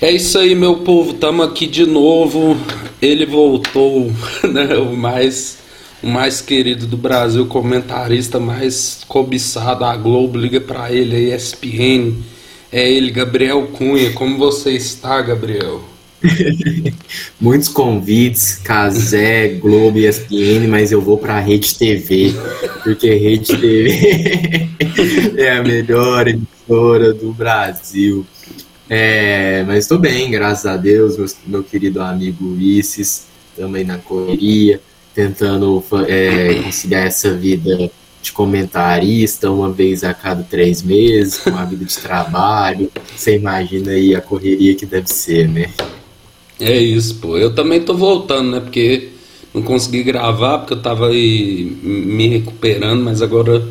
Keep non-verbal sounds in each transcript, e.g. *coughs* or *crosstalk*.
É isso aí, meu povo. Estamos aqui de novo. Ele voltou, *laughs* né? O mais, o mais querido do Brasil, comentarista mais cobiçado. A Globo liga para ele, a ESPN. É ele, Gabriel Cunha. Como você está, Gabriel? *laughs* Muitos convites, Casé, Globo e ESPN, mas eu vou para Rede TV, porque Rede TV *laughs* é a melhor emissora do Brasil. É, mas estou bem, graças a Deus, meu, meu querido amigo Ulisses, também na correria, tentando é, conciliar essa vida de comentarista uma vez a cada três meses, com a vida de trabalho. Você imagina aí a correria que deve ser, né? É isso, pô. Eu também tô voltando, né? Porque não consegui gravar, porque eu tava aí me recuperando, mas agora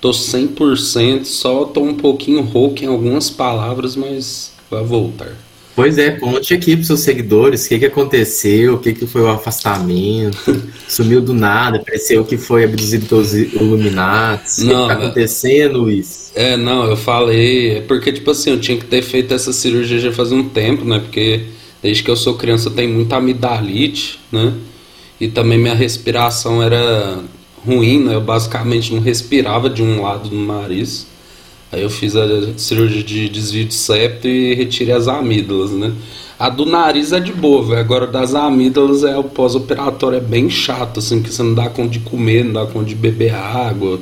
tô 100%, só tô um pouquinho rouco em algumas palavras, mas vai voltar. Pois é, conte aqui para seus seguidores o que, que aconteceu, o que, que foi o afastamento, *laughs* sumiu do nada, pareceu que foi abduzido pelos Illuminati. O que, está acontecendo, Luiz? É, não, eu falei, é porque, tipo assim, eu tinha que ter feito essa cirurgia já faz um tempo, né? Porque desde que eu sou criança eu tenho muita amidalite, né? E também minha respiração era ruim, né? Eu basicamente não respirava de um lado do nariz. Aí eu fiz a cirurgia de desvio de septo e retirei as amígdalas, né? A do nariz é de boa, velho. Agora das amígdalas é o pós-operatório é bem chato, assim, que você não dá conta de comer, não dá conta de beber água.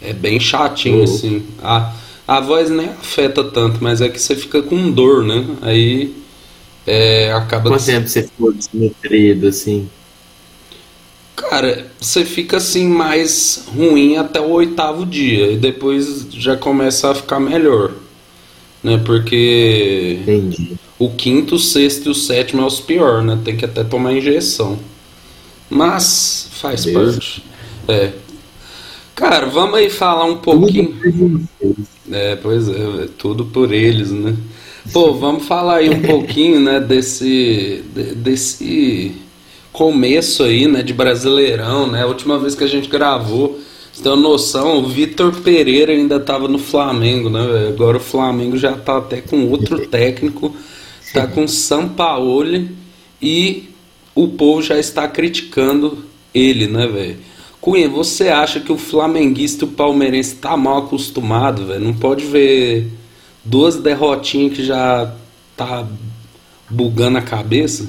É bem chatinho, uhum. assim. A, a voz nem afeta tanto, mas é que você fica com dor, né? Aí é, acaba. Quanto tempo você ficou desnutrido, assim? Cara, você fica assim mais ruim até o oitavo dia e depois já começa a ficar melhor, né? Porque Entendi. o quinto, o sexto e o sétimo é os pior, né? Tem que até tomar injeção. Mas faz Deus. parte. É. Cara, vamos aí falar um pouquinho. É, pois é, é, tudo por eles, né? Pô, vamos falar aí um pouquinho, né, desse desse começo aí, né, de Brasileirão, né? A última vez que a gente gravou, você tem uma noção, o Vitor Pereira ainda estava no Flamengo, né? Agora o Flamengo já está até com outro técnico, está com Sampaoli e o povo já está criticando ele, né, velho? Cunha, você acha que o flamenguista e o palmeirense tá mal acostumado, velho? Não pode ver duas derrotinhas que já tá bugando a cabeça?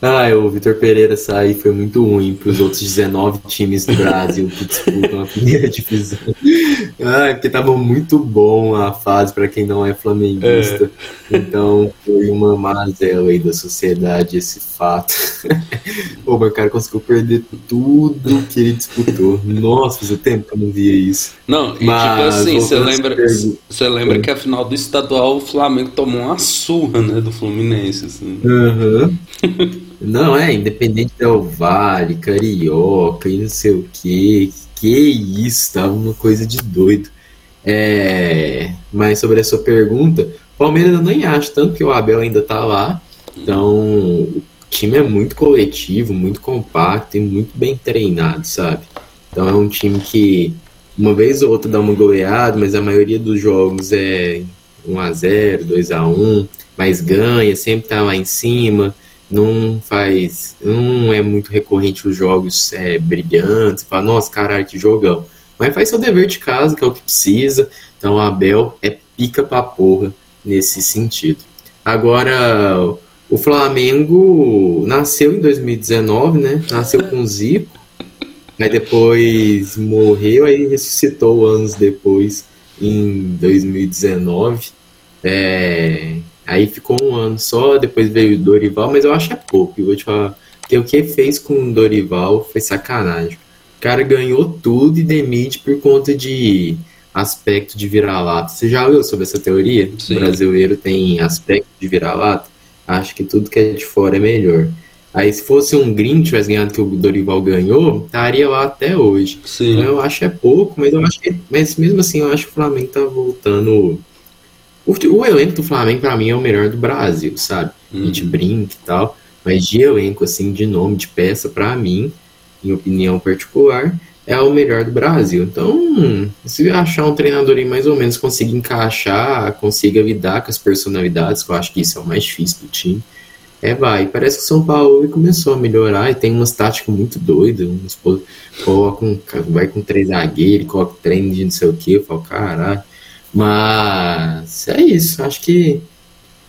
ah, o Vitor Pereira sair foi muito ruim para os outros 19 times do Brasil que disputam a primeira divisão. Ah, porque tava muito bom a fase para quem não é flamenguista. É. Então foi uma mazela aí da sociedade esse fato. *laughs* O cara conseguiu perder tudo que ele disputou. Nossa, faz tempo que eu não via isso. Não, e mas, tipo assim, você lembra, você lembra que a final do estadual o Flamengo tomou uma surra, né, do Fluminense. Assim. Uhum. *laughs* Não, é, Independente Del Vale, Carioca e não sei o que. Que isso, tava uma coisa de doido. É, mas sobre a sua pergunta, Palmeiras eu nem acho, tanto que o Abel ainda tá lá. Então, o time é muito coletivo, muito compacto e muito bem treinado, sabe? Então é um time que uma vez ou outra dá uma goleada, mas a maioria dos jogos é 1 a 0 2 a 1 mas ganha, sempre tá lá em cima não faz. Não é muito recorrente os jogos é, brilhantes, fala, nossa, caralho, que jogão. Mas faz seu dever de casa, que é o que precisa. Então o Abel é pica pra porra nesse sentido. Agora, o Flamengo nasceu em 2019, né? Nasceu com Zico. Aí depois morreu, aí ressuscitou anos depois, em 2019. É, Aí ficou um ano só, depois veio o Dorival, mas eu acho é pouco, eu vou te falar. Porque o que fez com o Dorival foi sacanagem. O cara ganhou tudo e demite por conta de aspecto de vira-lata. Você já leu sobre essa teoria? Sim. O brasileiro tem aspecto de vira-lata? Acho que tudo que é de fora é melhor. Aí se fosse um Green tivesse ganhado que o Dorival ganhou, estaria lá até hoje. Sim. Então eu acho é pouco, mas eu acho que, mas mesmo assim eu acho que o Flamengo tá voltando o, o elenco do Flamengo, para mim, é o melhor do Brasil, sabe? Uhum. A gente uhum. brinca e tal. Mas de elenco, assim, de nome, de peça, para mim, em opinião particular, é o melhor do Brasil. Então, se achar um treinador aí mais ou menos consiga encaixar, consiga lidar com as personalidades, que eu acho que isso é o mais difícil do time, é, vai. Parece que o São Paulo começou a melhorar e tem umas táticas muito doidas. Uns, coloca um, vai com três zagueiros, coloca treino de não sei o que. Eu falo, caralho. Mas é isso. Acho que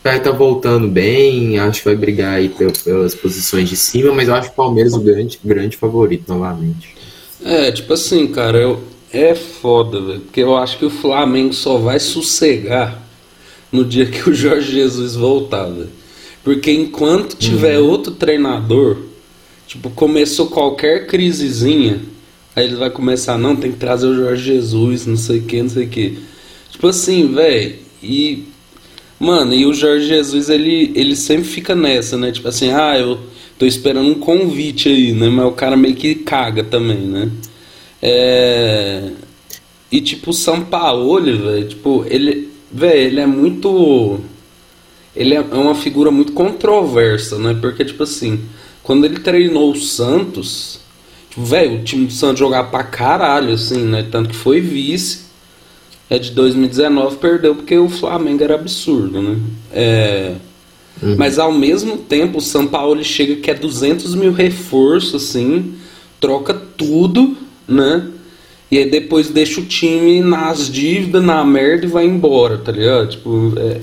vai estar tá voltando bem. Acho que vai brigar aí pelas posições de cima. Mas eu acho o Palmeiras o grande, grande favorito novamente. É, tipo assim, cara, eu, é foda, velho. Porque eu acho que o Flamengo só vai sossegar no dia que o Jorge Jesus voltar, velho. Porque enquanto tiver uhum. outro treinador, tipo, começou qualquer crisezinha, aí ele vai começar, não, tem que trazer o Jorge Jesus, não sei o que, não sei o que. Tipo assim, velho, e. Mano, e o Jorge Jesus, ele, ele sempre fica nessa, né? Tipo assim, ah, eu tô esperando um convite aí, né? Mas o cara meio que caga também, né? É... E tipo, o São Paulo, velho, tipo, ele. Velho, ele é muito. Ele é uma figura muito controversa, né? Porque, tipo assim, quando ele treinou o Santos, tipo, velho, o time do Santos jogava pra caralho, assim, né? Tanto que foi vice. É de 2019, perdeu porque o Flamengo era absurdo, né? É. Uhum. Mas ao mesmo tempo, o São Paulo chega que é 200 mil reforços, assim, troca tudo, né? E aí depois deixa o time nas dívidas, na merda e vai embora, tá ligado? Tipo, é,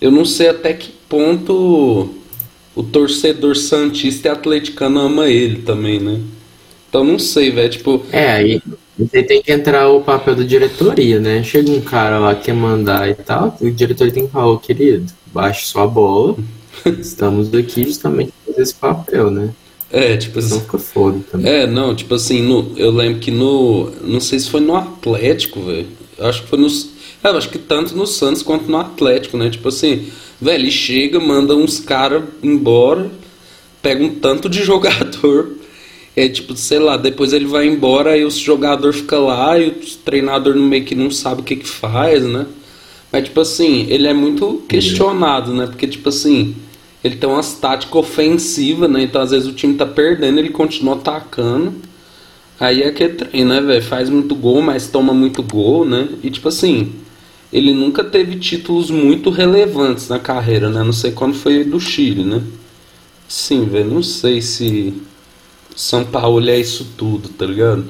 eu não sei até que ponto o torcedor santista e atleticano ama ele também, né? Então não sei, velho, tipo... É, aí você tem que entrar o papel da diretoria, né? Chega um cara lá que quer mandar e tal, o diretor tem que falar, oh, querido, baixe sua bola, *laughs* estamos aqui justamente para fazer esse papel, né? É, tipo assim. Não fica foda também. É, não, tipo assim, no, eu lembro que no. Não sei se foi no Atlético, velho. Acho que foi no. É, acho que tanto no Santos quanto no Atlético, né? Tipo assim, velho, ele chega, manda uns caras embora, pega um tanto de *laughs* jogador. É tipo, sei lá, depois ele vai embora e o jogador fica lá e o treinador meio que não sabe o que que faz, né? Mas, tipo assim, ele é muito questionado, né? Porque, tipo assim, ele tem umas táticas ofensivas, né? Então, às vezes, o time tá perdendo, ele continua atacando. Aí é que é trem, né, velho? Faz muito gol, mas toma muito gol, né? E, tipo assim, ele nunca teve títulos muito relevantes na carreira, né? Não sei quando foi do Chile, né? Sim, velho, não sei se São Paulo é isso tudo, tá ligado?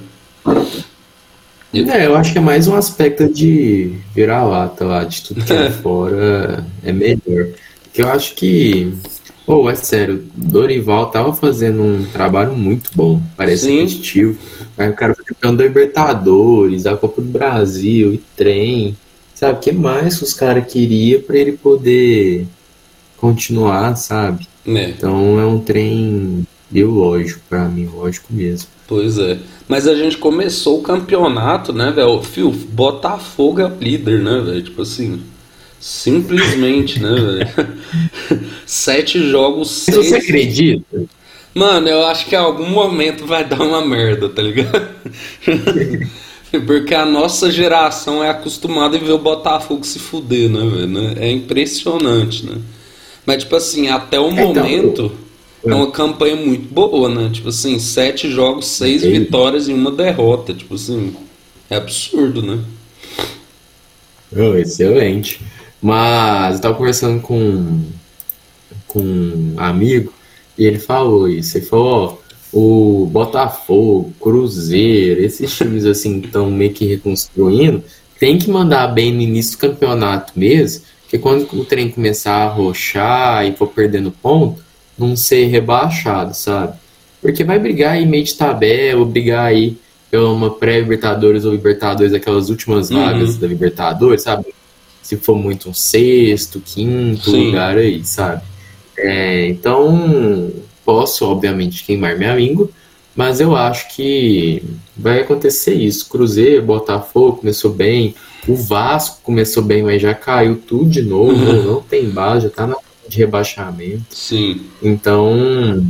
É, eu acho que é mais um aspecto de virar lata lá, de tudo que é *laughs* fora é melhor. Porque eu acho que, pô, é sério, Dorival tava fazendo um trabalho muito bom, parece Sim. competitivo. Aí o cara foi campeão da Libertadores, da Copa do Brasil e trem. Sabe, o que mais que os caras queriam para ele poder continuar, sabe? É. Então é um trem biológico para mim, lógico mesmo. Pois é. Mas a gente começou o campeonato, né, velho? Fio, Botafogo é o líder, né, velho? Tipo assim. Simplesmente, né, velho? *laughs* Sete jogos, seis. Você acredita? Mano, eu acho que em algum momento vai dar uma merda, tá ligado? *laughs* Porque a nossa geração é acostumada a ver o Botafogo se fuder, né, velho? É impressionante, né? Mas, tipo assim, até o então, momento é uma campanha muito boa, né? Tipo assim, sete jogos, seis vitórias e uma derrota. Tipo assim, é absurdo, né? Oh, excelente. Mas eu tava conversando com, com um amigo e ele falou isso. Ele falou, ó, o Botafogo, Cruzeiro, esses times assim estão meio que reconstruindo, tem que mandar bem no início do campeonato mesmo, porque quando o trem começar a roxar e for perdendo ponto, não ser rebaixado, sabe? Porque vai brigar aí meio de tabela, brigar aí pela uma pré-Libertadores ou Libertadores, aquelas últimas uhum. vagas da Libertadores, sabe? Se for muito um sexto, quinto Sim. lugar aí, sabe? É, então, posso, obviamente, queimar minha língua, mas eu acho que vai acontecer isso. Cruzeiro, Botafogo começou bem, o Vasco começou bem, mas já caiu tudo de novo, uhum. não tem base, já tá na de rebaixamento. Sim. Então,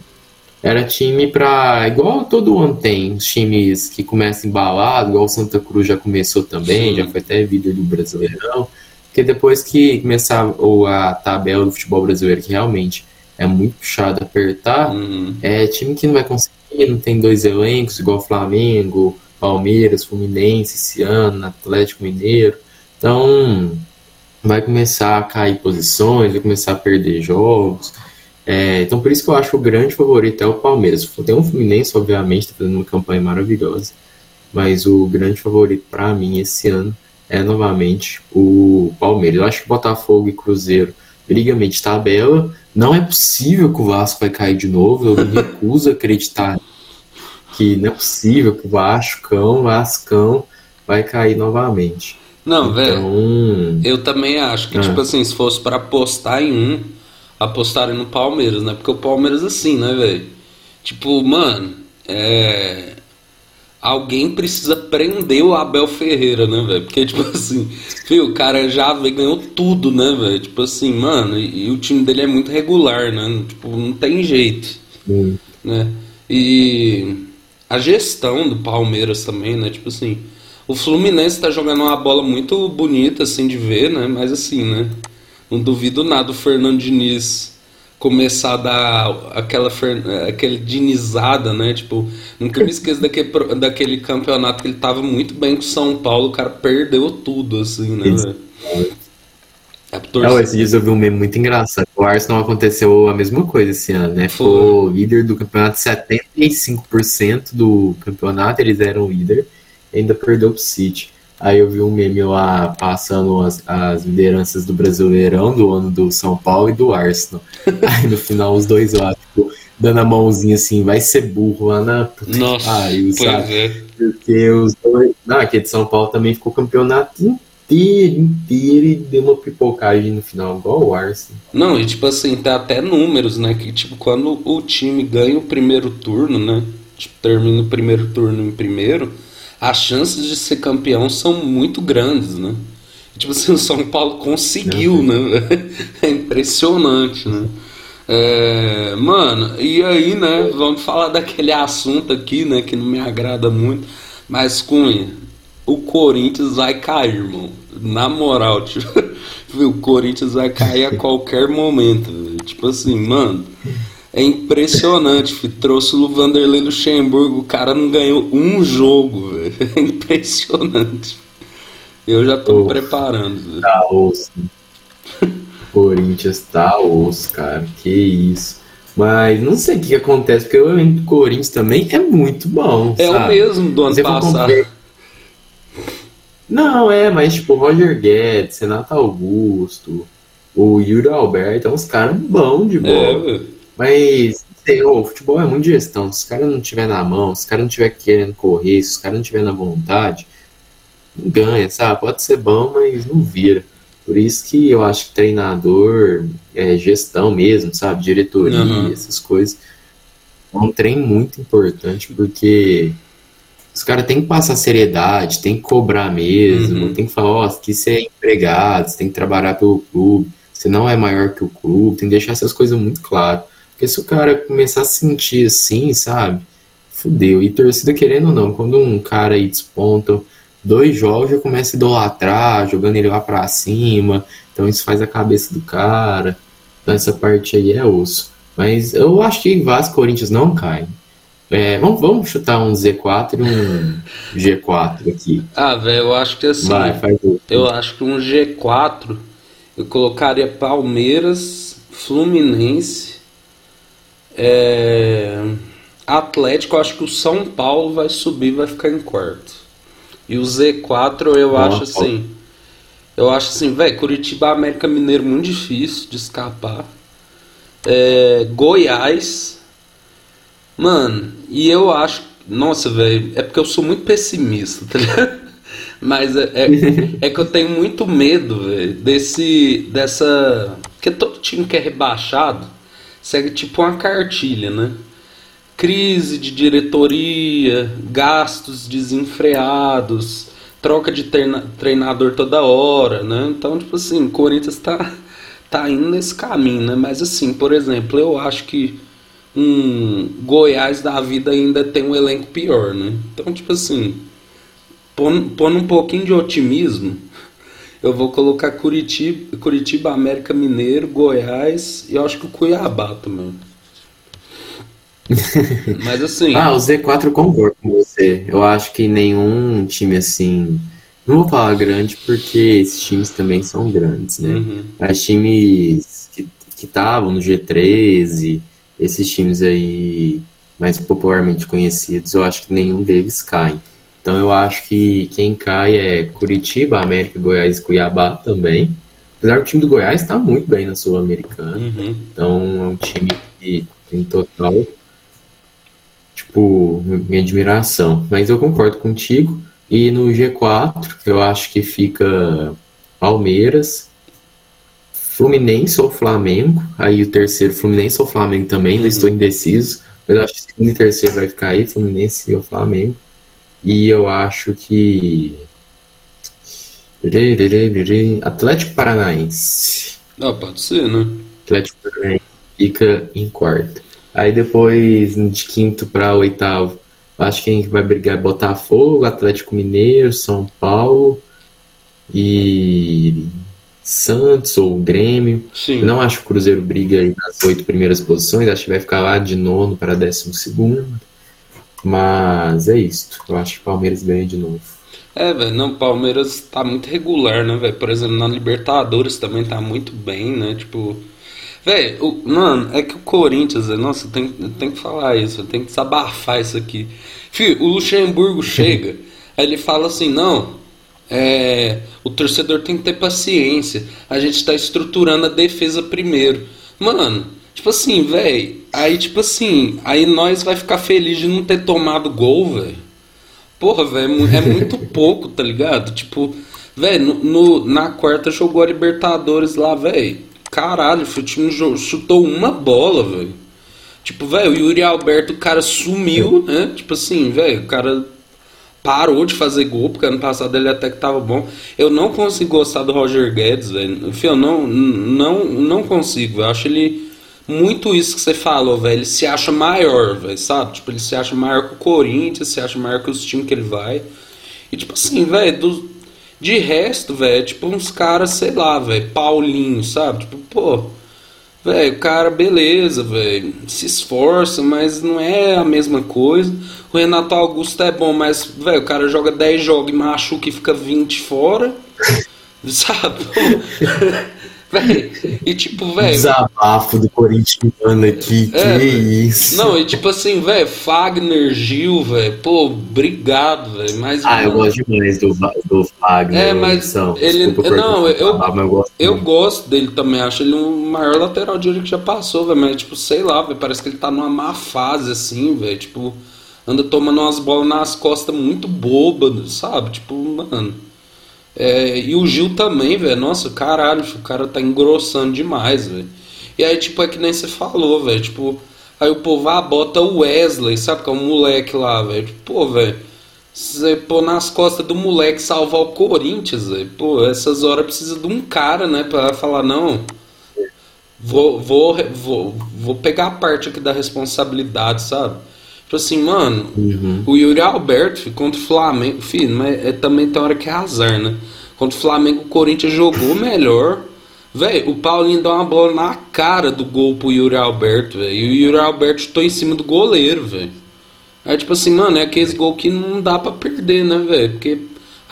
era time para igual todo ano tem, os times que começam embalado, igual o Santa Cruz já começou também, Sim. já foi até vídeo do Brasileirão, porque depois que começar ou a tabela do futebol brasileiro, que realmente é muito puxado apertar, uhum. é time que não vai conseguir, não tem dois elencos, igual Flamengo, Palmeiras, Fluminense esse ano, Atlético Mineiro. Então, vai começar a cair posições, vai começar a perder jogos. É, então, por isso que eu acho que o grande favorito é o Palmeiras. Tem um Fluminense, obviamente, está fazendo uma campanha maravilhosa, mas o grande favorito para mim esse ano é novamente o Palmeiras. Eu acho que Botafogo e Cruzeiro brigam de tabela. Não é possível que o Vasco vai cair de novo. Eu me recuso a acreditar que não é possível que o Vascão, Vascão vai cair novamente. Não, então... velho. Eu também acho que, ah. tipo assim, se fosse para apostar em um, apostarem no Palmeiras, né? Porque o Palmeiras, assim, né, velho? Tipo, mano, é. Alguém precisa prender o Abel Ferreira, né, velho? Porque, tipo *laughs* assim, viu, o cara já ganhou tudo, né, velho? Tipo assim, mano, e, e, o time dele é muito regular, né? Tipo, não tem jeito. Hum. Né? E a gestão do Palmeiras também, né? Tipo assim, o Fluminense tá jogando uma bola muito bonita, assim, de ver, né? Mas assim, né? Não duvido nada o Fernando Diniz começar a dar aquela, aquela dinizada, né? Tipo, nunca me esqueço daquele, daquele campeonato que ele tava muito bem com o São Paulo, o cara perdeu tudo, assim, né? É, Não, esses dias eu vi um meme muito engraçado. O Arsenal aconteceu a mesma coisa esse ano, né? Foi, Foi líder do campeonato, 75% do campeonato eles eram líder, ainda perdeu pro City. Aí eu vi um meme lá passando as, as lideranças do Brasileirão do ano do São Paulo e do Arsenal. *laughs* Aí no final os dois lá, tipo, dando a mãozinha assim, vai ser burro lá na. Nossa, Ai, sabe? É. Porque os dois. Não, aquele de São Paulo também ficou campeonato inteiro, inteiro e deu uma pipocagem no final, igual o Arsenal. Não, e tipo assim, tem até números, né? Que tipo, quando o time ganha o primeiro turno, né? Tipo, termina o primeiro turno em primeiro, as chances de ser campeão são muito grandes, né? Tipo assim, o São Paulo conseguiu, né? *laughs* É impressionante, né? É, mano, e aí, né? Vamos falar daquele assunto aqui, né? Que não me agrada muito. Mas, Cunha, o Corinthians vai cair, irmão. Na moral, *laughs* tipo, o Corinthians vai cair a qualquer momento. Tipo assim, mano. É impressionante, filho. trouxe o Vanderlei Luxemburgo, o cara não ganhou um jogo, velho. *laughs* É impressionante. Eu já tô preparando. Tá osso. Corinthians tá osso, cara. Que isso. Mas não sei o que acontece, porque o Corinthians também é muito bom. É sabe? o mesmo do ano passado. Não, é, mas tipo, Roger Guedes, Renato Augusto, o Yuri Alberto, é uns caras bons de bola. É, mas sei, o futebol é muito gestão. Se os caras não tiver na mão, se os caras não tiver querendo correr, se os caras não tiver na vontade, não ganha, sabe? Pode ser bom, mas não vira. Por isso que eu acho que treinador é gestão mesmo, sabe? Diretoria, uhum. essas coisas. É um trem muito importante, porque os caras têm que passar seriedade, tem que cobrar mesmo, uhum. tem que falar, ó, oh, que você é empregado, você tem que trabalhar pelo clube, você não é maior que o clube, tem que deixar essas coisas muito claras. Porque se o cara começar a sentir assim, sabe? Fudeu. E torcida querendo ou não, quando um cara aí desponta dois jogos, já começa a idolatrar, jogando ele lá pra cima. Então isso faz a cabeça do cara. Então essa parte aí é osso. Mas eu acho que Vasco Corinthians não caem. É, vamos, vamos chutar um Z4 e um *laughs* G4 aqui. Ah, velho, eu acho que assim. Vai, faz eu acho que um G4 eu colocaria Palmeiras, Fluminense, é, Atlético. Eu acho que o São Paulo vai subir vai ficar em quarto. E o Z4 eu acho assim. Eu acho assim, velho, Curitiba América Mineiro muito difícil de escapar. É, Goiás Mano, e eu acho. Nossa, velho, é porque eu sou muito pessimista, tá ligado? *laughs* Mas é, é, é que eu tenho muito medo, velho, desse. dessa. Porque todo time que é rebaixado segue tipo uma cartilha, né? Crise de diretoria, gastos desenfreados, troca de treinador toda hora, né? Então, tipo assim, o Corinthians tá, tá indo nesse caminho, né? Mas assim, por exemplo, eu acho que um Goiás da vida ainda tem um elenco pior, né? Então, tipo assim, pondo um pouquinho de otimismo, eu vou colocar Curitiba, Curitiba, América Mineiro, Goiás e eu acho que o Cuiabá também. *laughs* Mas assim. ah, o Z4 eu concordo com você. Eu acho que nenhum time assim. Não vou falar grande porque esses times também são grandes, né? Uhum. Mas times que estavam no G13, esses times aí mais popularmente conhecidos, eu acho que nenhum deles cai. Então eu acho que quem cai é Curitiba, América, Goiás e Cuiabá também. Apesar do time do Goiás estar tá muito bem na Sul-Americana. Uhum. Então é um time que tem total tipo, minha admiração. Mas eu concordo contigo. E no G4, eu acho que fica Palmeiras, Fluminense ou Flamengo. Aí o terceiro, Fluminense ou Flamengo também, ainda uhum. estou indeciso. Mas eu acho que o segundo e terceiro vai ficar aí, Fluminense ou Flamengo. E eu acho que. Atlético Paranaense. Ah, pode ser, né? Atlético Paranaense fica em quarto. Aí depois, de quinto para oitavo, acho que quem vai brigar é Botafogo, Atlético Mineiro, São Paulo e Santos ou Grêmio. Sim. Não acho que o Cruzeiro briga aí nas oito primeiras posições, acho que vai ficar lá de nono para décimo segundo. Mas é isso. Eu acho que o Palmeiras ganha de novo. É, velho, não, o Palmeiras tá muito regular, né, velho? Por exemplo, na Libertadores também tá muito bem, né? Tipo, Velho, mano, é que o Corinthians, nossa, tem, tem que falar isso, tem que desabafar isso aqui. Fio, o Luxemburgo *laughs* chega, aí ele fala assim: não, é, o torcedor tem que ter paciência, a gente está estruturando a defesa primeiro. Mano, tipo assim, velho, aí tipo assim, aí nós vai ficar feliz de não ter tomado gol, velho. Porra, velho, é muito *laughs* pouco, tá ligado? Tipo, velho, no, no, na quarta jogou a Libertadores lá, velho caralho, o time chutou uma bola, velho. Tipo, velho, o Yuri Alberto, o cara sumiu, né? Tipo assim, velho, o cara parou de fazer gol, porque ano passado ele até que tava bom. Eu não consigo gostar do Roger Guedes, velho. Eu não, não, não consigo. Eu acho ele muito isso que você falou, velho. Ele se acha maior, velho, sabe? Tipo, ele se acha maior que o Corinthians, se acha maior que os times que ele vai. E tipo assim, velho, de resto, velho, é tipo uns caras, sei lá, velho, Paulinho, sabe? Tipo, pô, velho, o cara, beleza, velho, se esforça, mas não é a mesma coisa. O Renato Augusto é bom, mas, velho, o cara joga 10 jogos e machuca e fica 20 fora, *laughs* sabe? Véi, e tipo, velho. Desabafo do corintiano aqui, é, que isso. Não, e tipo assim, velho, Fagner, Gil, velho, pô, obrigado, velho. Mas. Ah, mano, eu gosto demais do, do Fagner. É, mas. ele, não, eu, falar, eu, gosto, eu gosto dele também, acho ele um maior lateral direito que já passou, velho. Mas, tipo, sei lá, velho, parece que ele tá numa má fase, assim, velho. Tipo, anda tomando umas bolas nas costas muito bobas, sabe? Tipo, mano. É, e o Gil também, velho. Nossa, caralho, o cara tá engrossando demais, velho. E aí, tipo, é que nem você falou, velho. Tipo, aí o povo, ah, bota o Wesley, sabe? Que é um moleque lá, velho. Tipo, pô, velho. Você pôr nas costas do moleque salvar o Corinthians, velho. Pô, essas horas precisa de um cara, né? Pra falar, não. Vou, vou, vou, vou pegar a parte aqui da responsabilidade, sabe? Tipo assim, mano, uhum. o Yuri Alberto contra o Flamengo, filho, mas é, também tem hora que é azar, né? Contra o Flamengo, o Corinthians jogou *laughs* melhor. Velho, o Paulinho dá uma bola na cara do gol pro Yuri Alberto, velho. E o Yuri Alberto estou em cima do goleiro, velho. Aí, tipo assim, mano, é aqueles gol que não dá pra perder, né, velho? Porque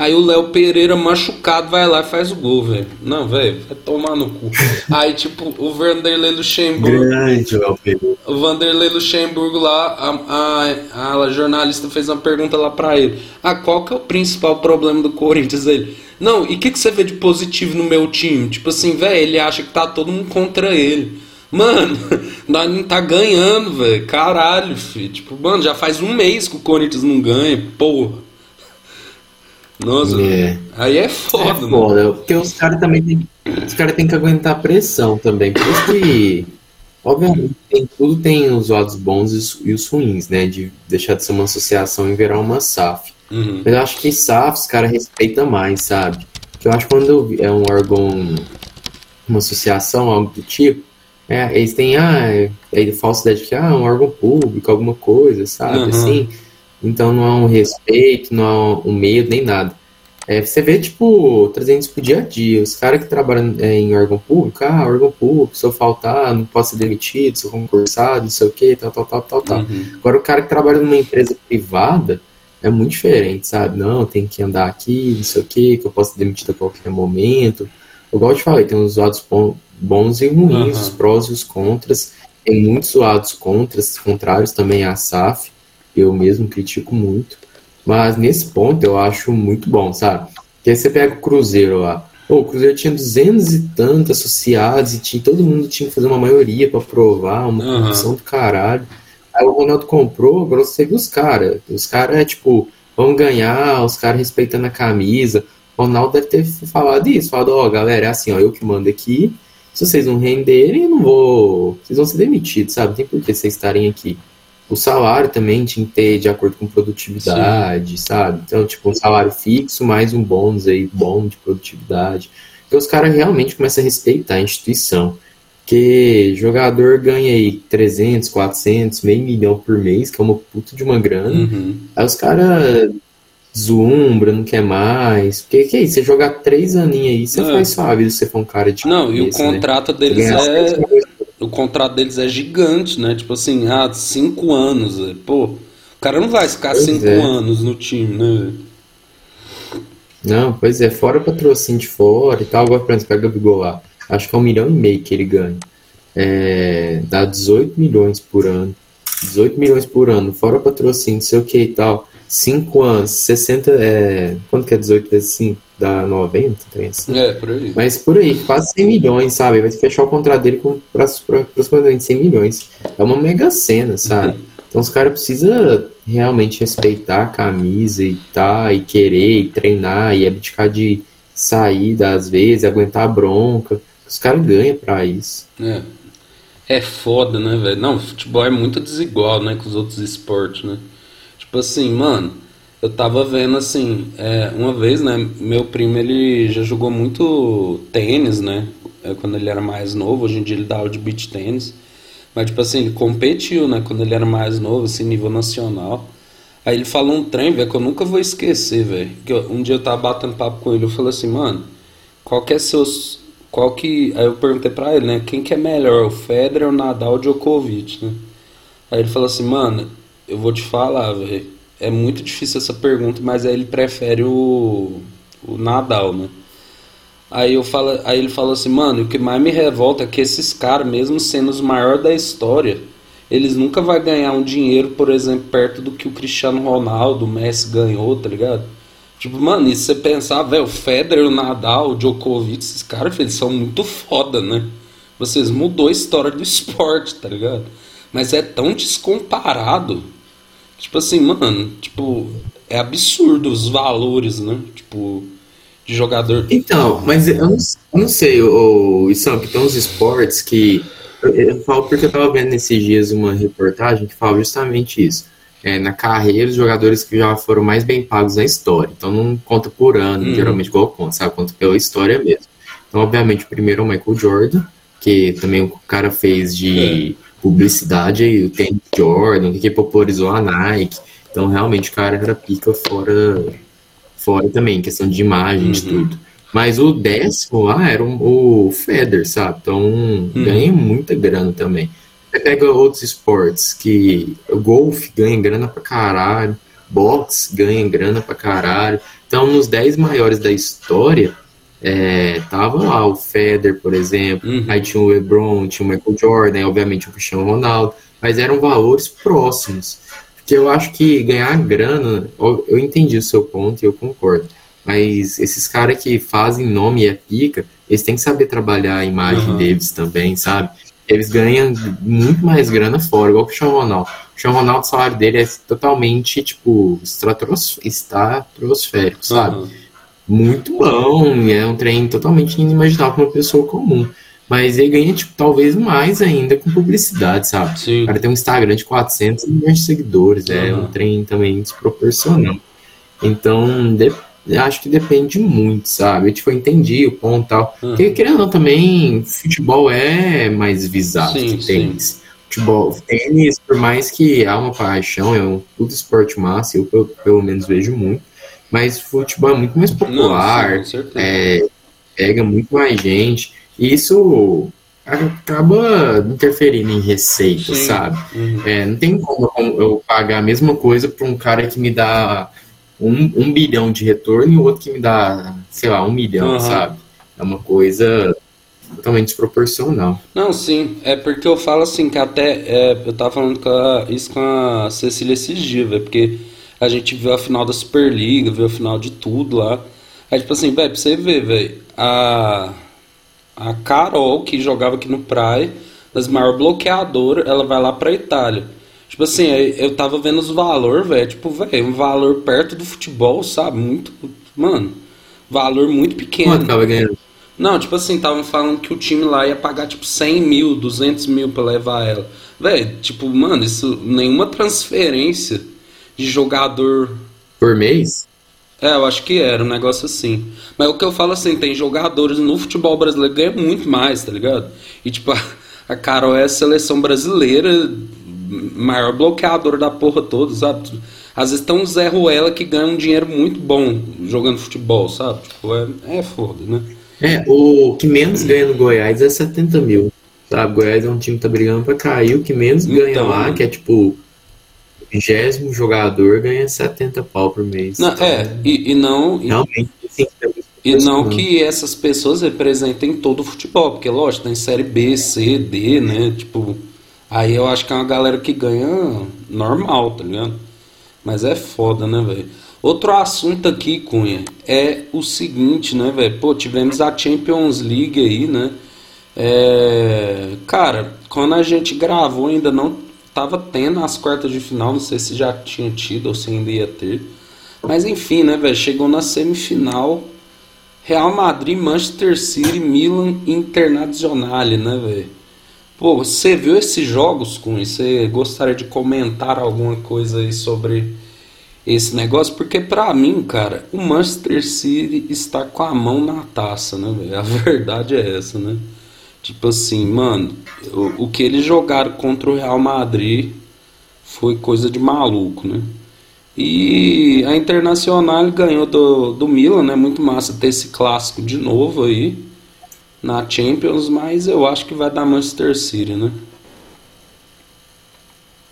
Aí o Léo Pereira machucado vai lá e faz o gol, velho. Não, velho, vai tomar no cu. Aí, tipo, o Vanderlei Luxemburgo. Grande, Léo Pereira. O Vanderlei Luxemburgo lá, a, a, a, jornalista fez uma pergunta lá pra ele. Ah, qual que é o principal problema do Corinthians? Ele. Não, e o que, que você vê de positivo no meu time? Tipo assim, velho, ele acha que tá todo mundo contra ele. Mano, *laughs* nós não tá ganhando, velho. Caralho, filho. Tipo, mano, já faz um mês que o Corinthians não ganha, porra. Nossa, é. aí é foda, é foda, mano. Porque os caras também tem, os cara tem que aguentar a pressão também. Por isso que, obviamente, tem, tudo tem os lados bons e os ruins, né? De deixar de ser uma associação e virar uma SAF. Uhum. Mas eu acho que SAF os caras respeitam mais, sabe? Porque eu acho que quando é um órgão, uma associação, algo do tipo, é, eles têm ah, é, é falsa ideia de que ah, um órgão público, alguma coisa, sabe? Uhum. Assim. Então não há um respeito, não há um medo, nem nada. É, você vê, tipo, trazendo isso pro dia a dia. Os caras que trabalham é, em órgão público, ah, órgão público, se eu faltar, não posso ser demitido, sou concursado, não sei o que, tal, tal, tal, tal, tal. Uhum. Agora, o cara que trabalha numa empresa privada, é muito diferente, sabe? Não, tem que andar aqui, não sei o que, que eu posso ser demitido a qualquer momento. Igual eu te falei, tem uns lados bons e ruins, uhum. os prós e os contras. Tem muitos lados contras, contrários também à SAF, eu mesmo critico muito. Mas nesse ponto eu acho muito bom, sabe? Porque aí você pega o Cruzeiro lá. Pô, o Cruzeiro tinha duzentos e tantos associados e tinha, todo mundo tinha que fazer uma maioria para aprovar, uma uhum. do caralho. Aí o Ronaldo comprou, agora você viu os caras. Os caras é tipo, vão ganhar, os caras respeitando a camisa. O Ronaldo deve ter falado isso, falado, ó, oh, galera, é assim, ó, eu que mando aqui. Se vocês não renderem, eu não vou. Vocês vão ser demitidos, sabe? Não tem por que vocês estarem aqui. O salário também tinha que ter de acordo com produtividade, Sim. sabe? Então, tipo, um salário fixo mais um bônus aí, bom de produtividade. Então, os caras realmente começam a respeitar a instituição. Porque jogador ganha aí 300, 400, meio milhão por mês, que é uma puta de uma grana. Uhum. Aí os caras zumbra, não quer mais. Porque que é isso? Você jogar três aninhos aí, você é. faz sua vida se você for um cara de. Não, cabeça, e o né? contrato né? deles é. O contrato deles é gigante, né? Tipo assim, ah, cinco anos. Pô, o cara não vai ficar pois cinco é. anos no time, né? Não, pois é, fora o patrocínio de fora e tal. Agora, por exemplo, pega o Gabigol lá. Acho que é um milhão e meio que ele ganha. É, dá 18 milhões por ano. 18 milhões por ano, fora o patrocínio, não sei o que e tal. 5 anos, 60. É, quanto que é 18 vezes 5? Dá 90? Assim. É, por aí. Mas por aí, quase 100 milhões, sabe? Vai fechar o contrato dele com aproximadamente 100 milhões. É uma mega cena, sabe? Então os caras precisam realmente respeitar a camisa e tá, e querer, e treinar, e abdicar de sair às vezes, aguentar a bronca. Os caras ganham pra isso. É. É foda, né, velho? Não, futebol é muito desigual, né, com os outros esportes, né? Tipo assim, mano, eu tava vendo assim, é, uma vez, né, meu primo ele já jogou muito tênis, né, é, quando ele era mais novo, hoje em dia ele dá aula de beach tênis, mas tipo assim, ele competiu, né, quando ele era mais novo, assim, nível nacional. Aí ele falou um trem, velho, que eu nunca vou esquecer, velho. Um dia eu tava batendo papo com ele, eu falei assim, mano, qual que é seus. Qual que. Aí eu perguntei pra ele, né, quem que é melhor, o Federer, o Nadal ou o Djokovic, né? Aí ele falou assim, mano, eu vou te falar, velho. É muito difícil essa pergunta, mas aí ele prefere o, o Nadal, né? Aí, eu falo, aí ele falou assim, mano, o que mais me revolta é que esses caras, mesmo sendo os maiores da história, eles nunca vão ganhar um dinheiro, por exemplo, perto do que o Cristiano Ronaldo, o Messi ganhou, tá ligado? Tipo, mano, e se você pensar, velho, o Federer, o Nadal, o Djokovic, esses caras, eles são muito foda, né? Vocês mudou a história do *laughs* esporte, tá ligado? Mas é tão descomparado. Tipo assim, mano, tipo, é absurdo os valores, né? Tipo, de jogador. Então, mas eu não, eu não sei, o, o que tem uns esportes que. Eu, eu falo porque eu tava vendo nesses dias uma reportagem que fala justamente isso. É, na carreira, os jogadores que já foram mais bem pagos na história. Então não conta por ano, hum. geralmente igual conta, sabe? Conta pela história mesmo. Então, obviamente, o primeiro é o Michael Jordan, que também o cara fez de. É publicidade aí, o tênis Jordan, que popularizou a Nike. Então, realmente, o cara era pica fora, fora também, questão de imagem, uhum. de tudo. Mas o décimo lá era o, o Feder, sabe? Então, uhum. ganha muita grana também. Você pega outros esportes que o golfe ganha grana pra caralho, boxe ganha grana pra caralho. Então, nos 10 maiores da história, é, tava lá o Federer, por exemplo, uhum. aí tinha o LeBron, tinha o Michael Jordan, obviamente o Cristiano Ronaldo, mas eram valores próximos. Porque eu acho que ganhar grana, eu entendi o seu ponto e eu concordo, mas esses caras que fazem nome e é pica, eles têm que saber trabalhar a imagem uhum. deles também, sabe? Eles ganham muito mais grana fora, igual o Cristiano Ronaldo. O Cristiano Ronaldo, o salário dele é totalmente, tipo, estratosférico, sabe? Uhum muito bom, é um trem totalmente inimaginável para uma pessoa comum. Mas ele ganha, tipo, talvez mais ainda com publicidade, sabe? Sim. O cara tem um Instagram de 400 milhões de seguidores, uhum. é um trem também desproporcional. Então, de, acho que depende muito, sabe? Eu, tipo, eu entendi o ponto e tal. Uhum. Porque, querendo ou não, também, futebol é mais visado sim, que tênis. Sim. Futebol, tênis, por mais que há uma paixão, é um puto esporte massa, eu, eu pelo menos vejo muito mas futebol é muito mais popular, Não, sim, é, pega muito mais gente. E isso acaba interferindo em receita, Sim. sabe? Uhum. É, não tem como eu pagar a mesma coisa para um cara que me dá um, um bilhão de retorno e o outro que me dá, sei lá, um milhão, uhum. sabe? É uma coisa totalmente desproporcional. Não, sim, é porque eu falo assim, que até, é, eu tava falando com a, isso com a Cecília esses dias, porque a gente viu a final da Superliga, viu a final de tudo lá, aí tipo assim, velho, pra você ver, velho, a, a Carol, que jogava aqui no Praia, das maior bloqueadora, ela vai lá pra Itália. Tipo assim, eu tava vendo os valores, velho, tipo, velho, um valor perto do futebol, sabe? Muito, mano, valor muito pequeno. Quanto tava ganhando? Não, tipo assim, estavam falando que o time lá ia pagar tipo 100 mil, 200 mil pra levar ela. Velho, tipo, mano, isso nenhuma transferência de jogador. Por mês? É, eu acho que era um negócio assim. Mas o que eu falo assim, tem jogadores no futebol brasileiro que ganham muito mais, tá ligado? E tipo, a, a Carol é a seleção brasileira, maior bloqueadora da porra toda, sabe? Às vezes tem um Zé Ruela que ganha um dinheiro muito bom jogando futebol, sabe? Tipo, é, é foda, né? É, o que menos ganha no Goiás é 70 mil. Sabe? Goiás é um time que tá brigando pra cair. O que menos então, ganha lá, que é tipo. Vigésimo jogador ganha 70 pau por mês. Não, então, é, e, e não. Realmente, sim, e não que essas pessoas representem todo o futebol, porque lógico, tem série B, C, D, né? Tipo, aí eu acho que é uma galera que ganha normal, tá ligado? Mas é foda, né, velho? Outro assunto aqui, Cunha, é o seguinte, né, velho? Pô, tivemos a Champions League aí, né? É... Cara, quando a gente gravou ainda não tava tendo as quartas de final, não sei se já tinha tido ou se ainda ia ter. Mas enfim, né, velho? Chegou na semifinal. Real Madrid, Manchester City, Milan Internazionale, né, velho? Pô, você viu esses jogos, Cunha? Você gostaria de comentar alguma coisa aí sobre esse negócio, porque para mim, cara, o Manchester City está com a mão na taça, né, véio? A *laughs* verdade é essa, né? Tipo assim, mano, o, o que eles jogaram contra o Real Madrid foi coisa de maluco, né? E a Internacional ganhou do, do Milan, né? Muito massa ter esse clássico de novo aí na Champions, mas eu acho que vai dar Manchester City, né?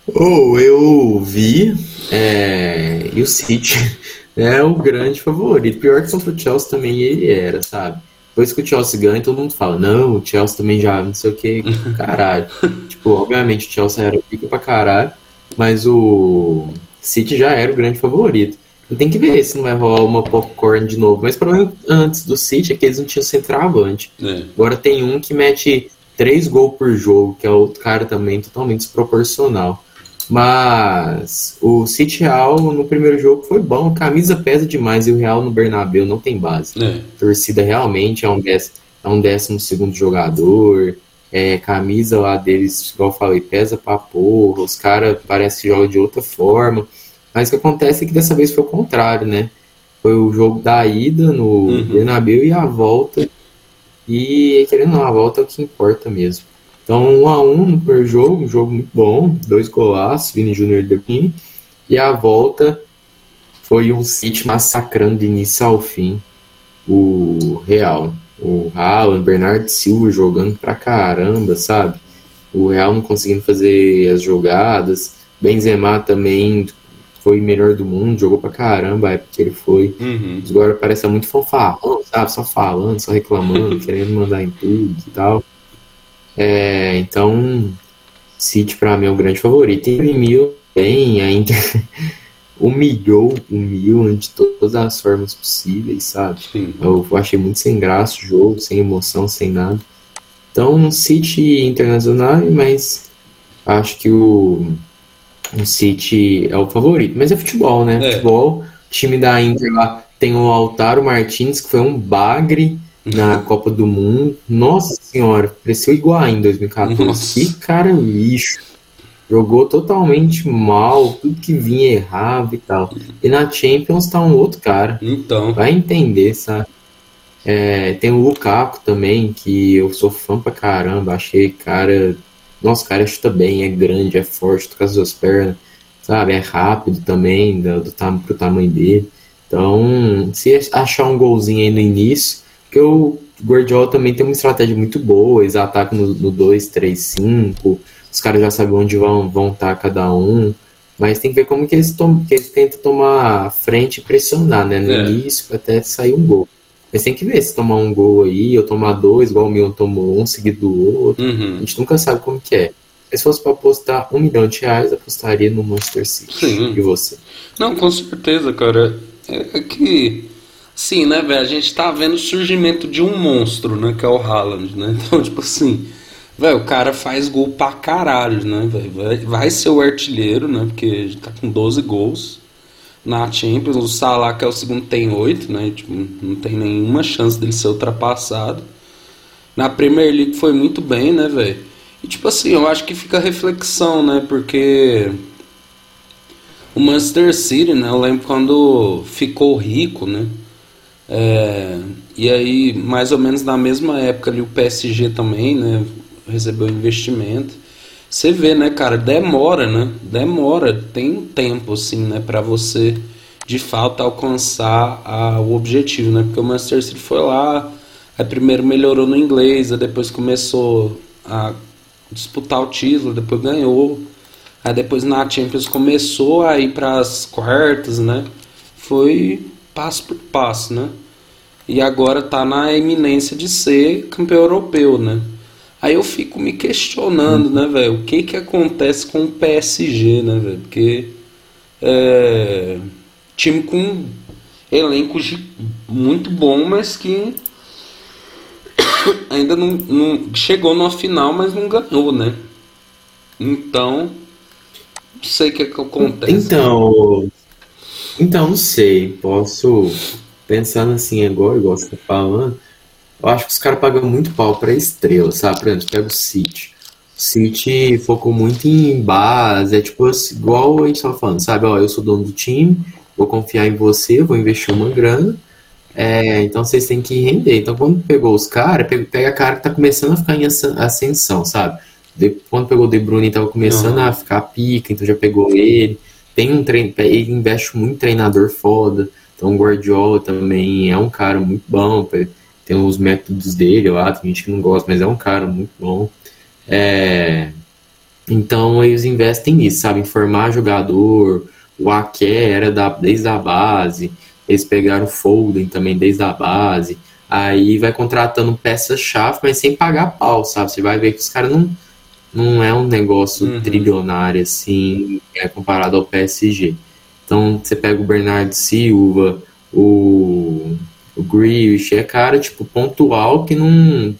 Ou oh, eu vi é, e o City *laughs* é o grande favorito. Pior que o Chelsea também ele era, sabe? Depois que o Chelsea ganha, todo mundo fala, não, o Chelsea também já não sei o que, *laughs* caralho. tipo, obviamente o Chelsea era pica pra caralho, mas o City já era o grande favorito. Tem que ver se não vai rolar uma popcorn de novo. Mas o problema antes do City é que eles não tinham centroavante. É. Agora tem um que mete três gols por jogo, que é outro cara também totalmente desproporcional. Mas o City Real no primeiro jogo foi bom, a camisa pesa demais e o Real no Bernabéu não tem base. É. A torcida realmente é um, décimo, é um décimo segundo jogador, é, camisa lá deles, igual eu falei, pesa pra porra, os caras parecem que jogam de outra forma. Mas o que acontece é que dessa vez foi o contrário, né? Foi o jogo da ida no uhum. Bernabéu e a volta. E querendo ou não, a volta é o que importa mesmo. Então, um a um no primeiro jogo, um jogo muito bom, dois golaços, Vini Júnior e Depin. E a volta foi um City massacrando de início ao fim o Real. O Haaland, Bernardo Silva jogando pra caramba, sabe? O Real não conseguindo fazer as jogadas. Benzema também foi melhor do mundo, jogou pra caramba a época que ele foi. Uhum. Agora parece muito fanfarrão, sabe? Só falando, só reclamando, *laughs* querendo mandar em tudo e tal. É, então, City para mim é o grande favorito. E imprimiu bem, ainda *laughs* humilhou o Milan de todas as formas possíveis, sabe? Sim. Eu achei muito sem graça o jogo, sem emoção, sem nada. Então, City internacional, mas acho que o, o City é o favorito. Mas é futebol, né? É. Futebol, time da Inter lá tem o Altaro Martins, que foi um bagre na Copa do Mundo. Nossa senhora, pareceu igual em 2014. Nossa. Que cara lixo. Jogou totalmente mal, tudo que vinha errava e tal. E na Champions tá um outro cara. Então. Vai entender, sabe? É, tem o Lukaku também, que eu sou fã pra caramba. Achei cara. Nossa, cara chuta bem, é grande, é forte, toca as duas pernas, sabe? É rápido também, do, do, pro tamanho dele. Então, se achar um golzinho aí no início, que eu Guardiola também tem uma estratégia muito boa, eles atacam no, no 2, 3, 5, os caras já sabem onde vão, vão estar cada um. Mas tem que ver como que eles, tom, que eles tentam tomar frente e pressionar, né? No é. início, até sair um gol. Mas tem que ver se tomar um gol aí, ou tomar dois, igual o Milan tomou um seguido do outro. Uhum. A gente nunca sabe como que é. Mas se fosse para apostar um milhão de reais, apostaria no Manchester City. Sim. E você? Não, com certeza, cara. É, é que Sim, né, velho? A gente tá vendo o surgimento de um monstro, né? Que é o Haaland, né? *laughs* Então, tipo assim, velho, o cara faz gol pra caralho, né, velho? Vai, vai ser o artilheiro, né? Porque tá com 12 gols na Champions. O Salah, que é o segundo, tem 8, né? Tipo, não tem nenhuma chance dele ser ultrapassado. Na Premier League foi muito bem, né, velho? E tipo assim, eu acho que fica reflexão, né? Porque o Manchester City, né? Eu lembro quando ficou rico, né? É, e aí, mais ou menos na mesma época ali, o PSG também, né? Recebeu investimento. Você vê, né, cara? Demora, né? Demora, tem um tempo, assim, né? Pra você, de fato, alcançar a, o objetivo, né? Porque o Manchester City foi lá, aí primeiro melhorou no inglês, aí depois começou a disputar o título, depois ganhou. Aí depois na Champions começou a ir para as quartas, né? Foi passo por passo, né? E agora tá na eminência de ser campeão europeu, né? Aí eu fico me questionando, né, velho? O que que acontece com o PSG, né, velho? Porque é, time com elenco muito bom, mas que *coughs* ainda não, não chegou numa final, mas não ganhou, né? Então, não sei o que, que acontece. Então, então, não sei. Posso. Pensando assim, igual, igual você tá falando, eu acho que os caras pagam muito pau pra estrela, sabe? Por exemplo, pega o City. O City focou muito em base, é tipo assim, igual a gente tava falando, sabe? Ó, eu sou dono do time, vou confiar em você, vou investir uma grana. É, então vocês têm que render. Então quando pegou os caras, pega a cara que tá começando a ficar em ascensão, sabe? De, quando pegou o De Bruyne, tava começando uhum. a ficar pica, então já pegou ele tem um treino, ele investe muito em treinador foda. Então o Guardiola também é um cara muito bom, tem os métodos dele lá, tem gente que não gosta, mas é um cara muito bom. É, então eles investem nisso, sabe? Em formar jogador, o Ake era da, desde a base, eles pegaram o Foden também desde a base. Aí vai contratando peça-chave, mas sem pagar pau, sabe? Você vai ver que os caras não não é um negócio uhum. trilionário assim, é comparado ao PSG. Então você pega o Bernardo Silva, o, o Grealish, é cara tipo pontual que não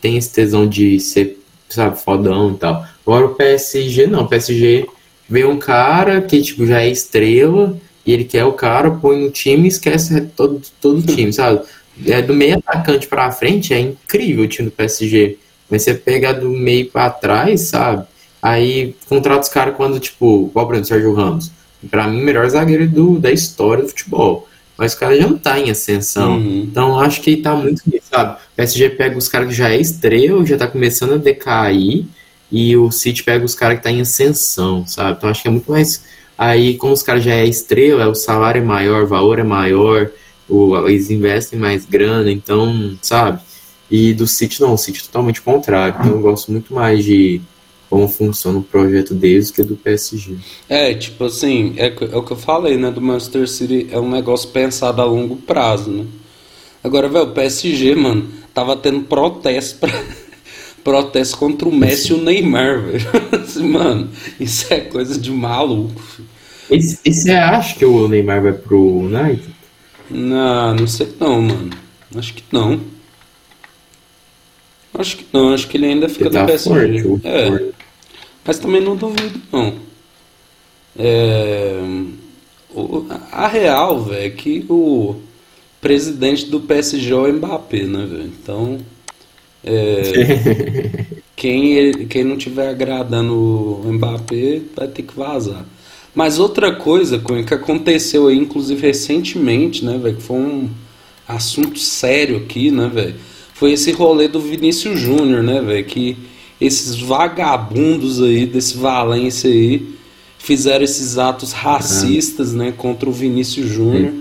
tem esse tesão de ser, sabe, fodão e tal. Agora o PSG não, o PSG vê um cara que tipo já é estrela e ele quer o cara, põe no time e esquece todo, todo o time, sabe? É do meio atacante para frente, é incrível o time do PSG. Mas você pega do meio para trás, sabe? Aí contrata os caras quando, tipo, igual por exemplo, Sérgio Ramos. Pra mim, melhor zagueiro do, da história do futebol. Mas o cara já não tá em ascensão. Uhum. Então acho que tá muito nisso, sabe? O PSG pega os caras que já é estrela, já tá começando a decair. E o City pega os caras que tá em ascensão, sabe? Então acho que é muito mais. Aí, como os caras já é estrela, o salário é maior, o valor é maior, o, eles investem mais grana, então, sabe? E do City não, o City é totalmente contrário. Então eu gosto muito mais de como funciona o projeto deles que do PSG. É, tipo assim, é, é, o que eu falei, né? Do Manchester City é um negócio pensado a longo prazo, né? Agora, velho, o PSG, mano, tava tendo protesto pra, *laughs* protesto contra o Messi e o Neymar, velho. *laughs* Assim, mano, isso é coisa de maluco. E, e você acha que o Neymar vai pro United? Não, não sei não, mano. Acho que não. Acho que não, acho que ele ainda fica ele tá PSG. Forte, é. Forte. Mas também não duvido, não. É, o, a real, velho, é que o presidente do PSG é o Mbappé, né, velho? Então, é, *laughs* quem, quem não tiver agradando o Mbappé vai ter que vazar. Mas outra coisa que aconteceu aí, inclusive recentemente, né, velho, que foi um assunto sério aqui, né, velho? foi esse rolê do Vinícius Júnior, né, velho? Que esses vagabundos aí, desse Valência aí, fizeram esses atos racistas, né, contra o Vinícius Júnior.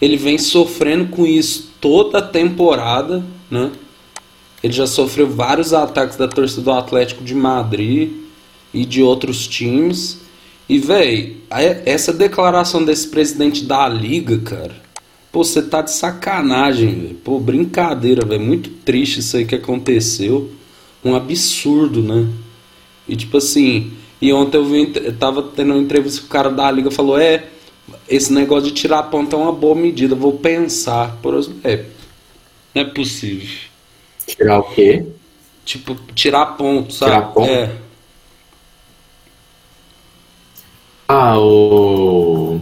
Ele vem sofrendo com isso toda a temporada, né? Ele já sofreu vários ataques da torcida do Atlético de Madrid e de outros times. E, velho, essa declaração desse presidente da liga, cara. Pô, você tá de sacanagem, velho. Pô, brincadeira, velho. Muito triste isso aí que aconteceu. Um absurdo, né? E tipo assim, e ontem eu, vi, eu tava tendo uma entrevista com o cara da liga falou: É, esse negócio de tirar ponto é uma boa medida, vou pensar. Por é, não é possível. Tirar o quê? Tipo, tirar ponto, sabe? Tirar ponto? É. Ah, o.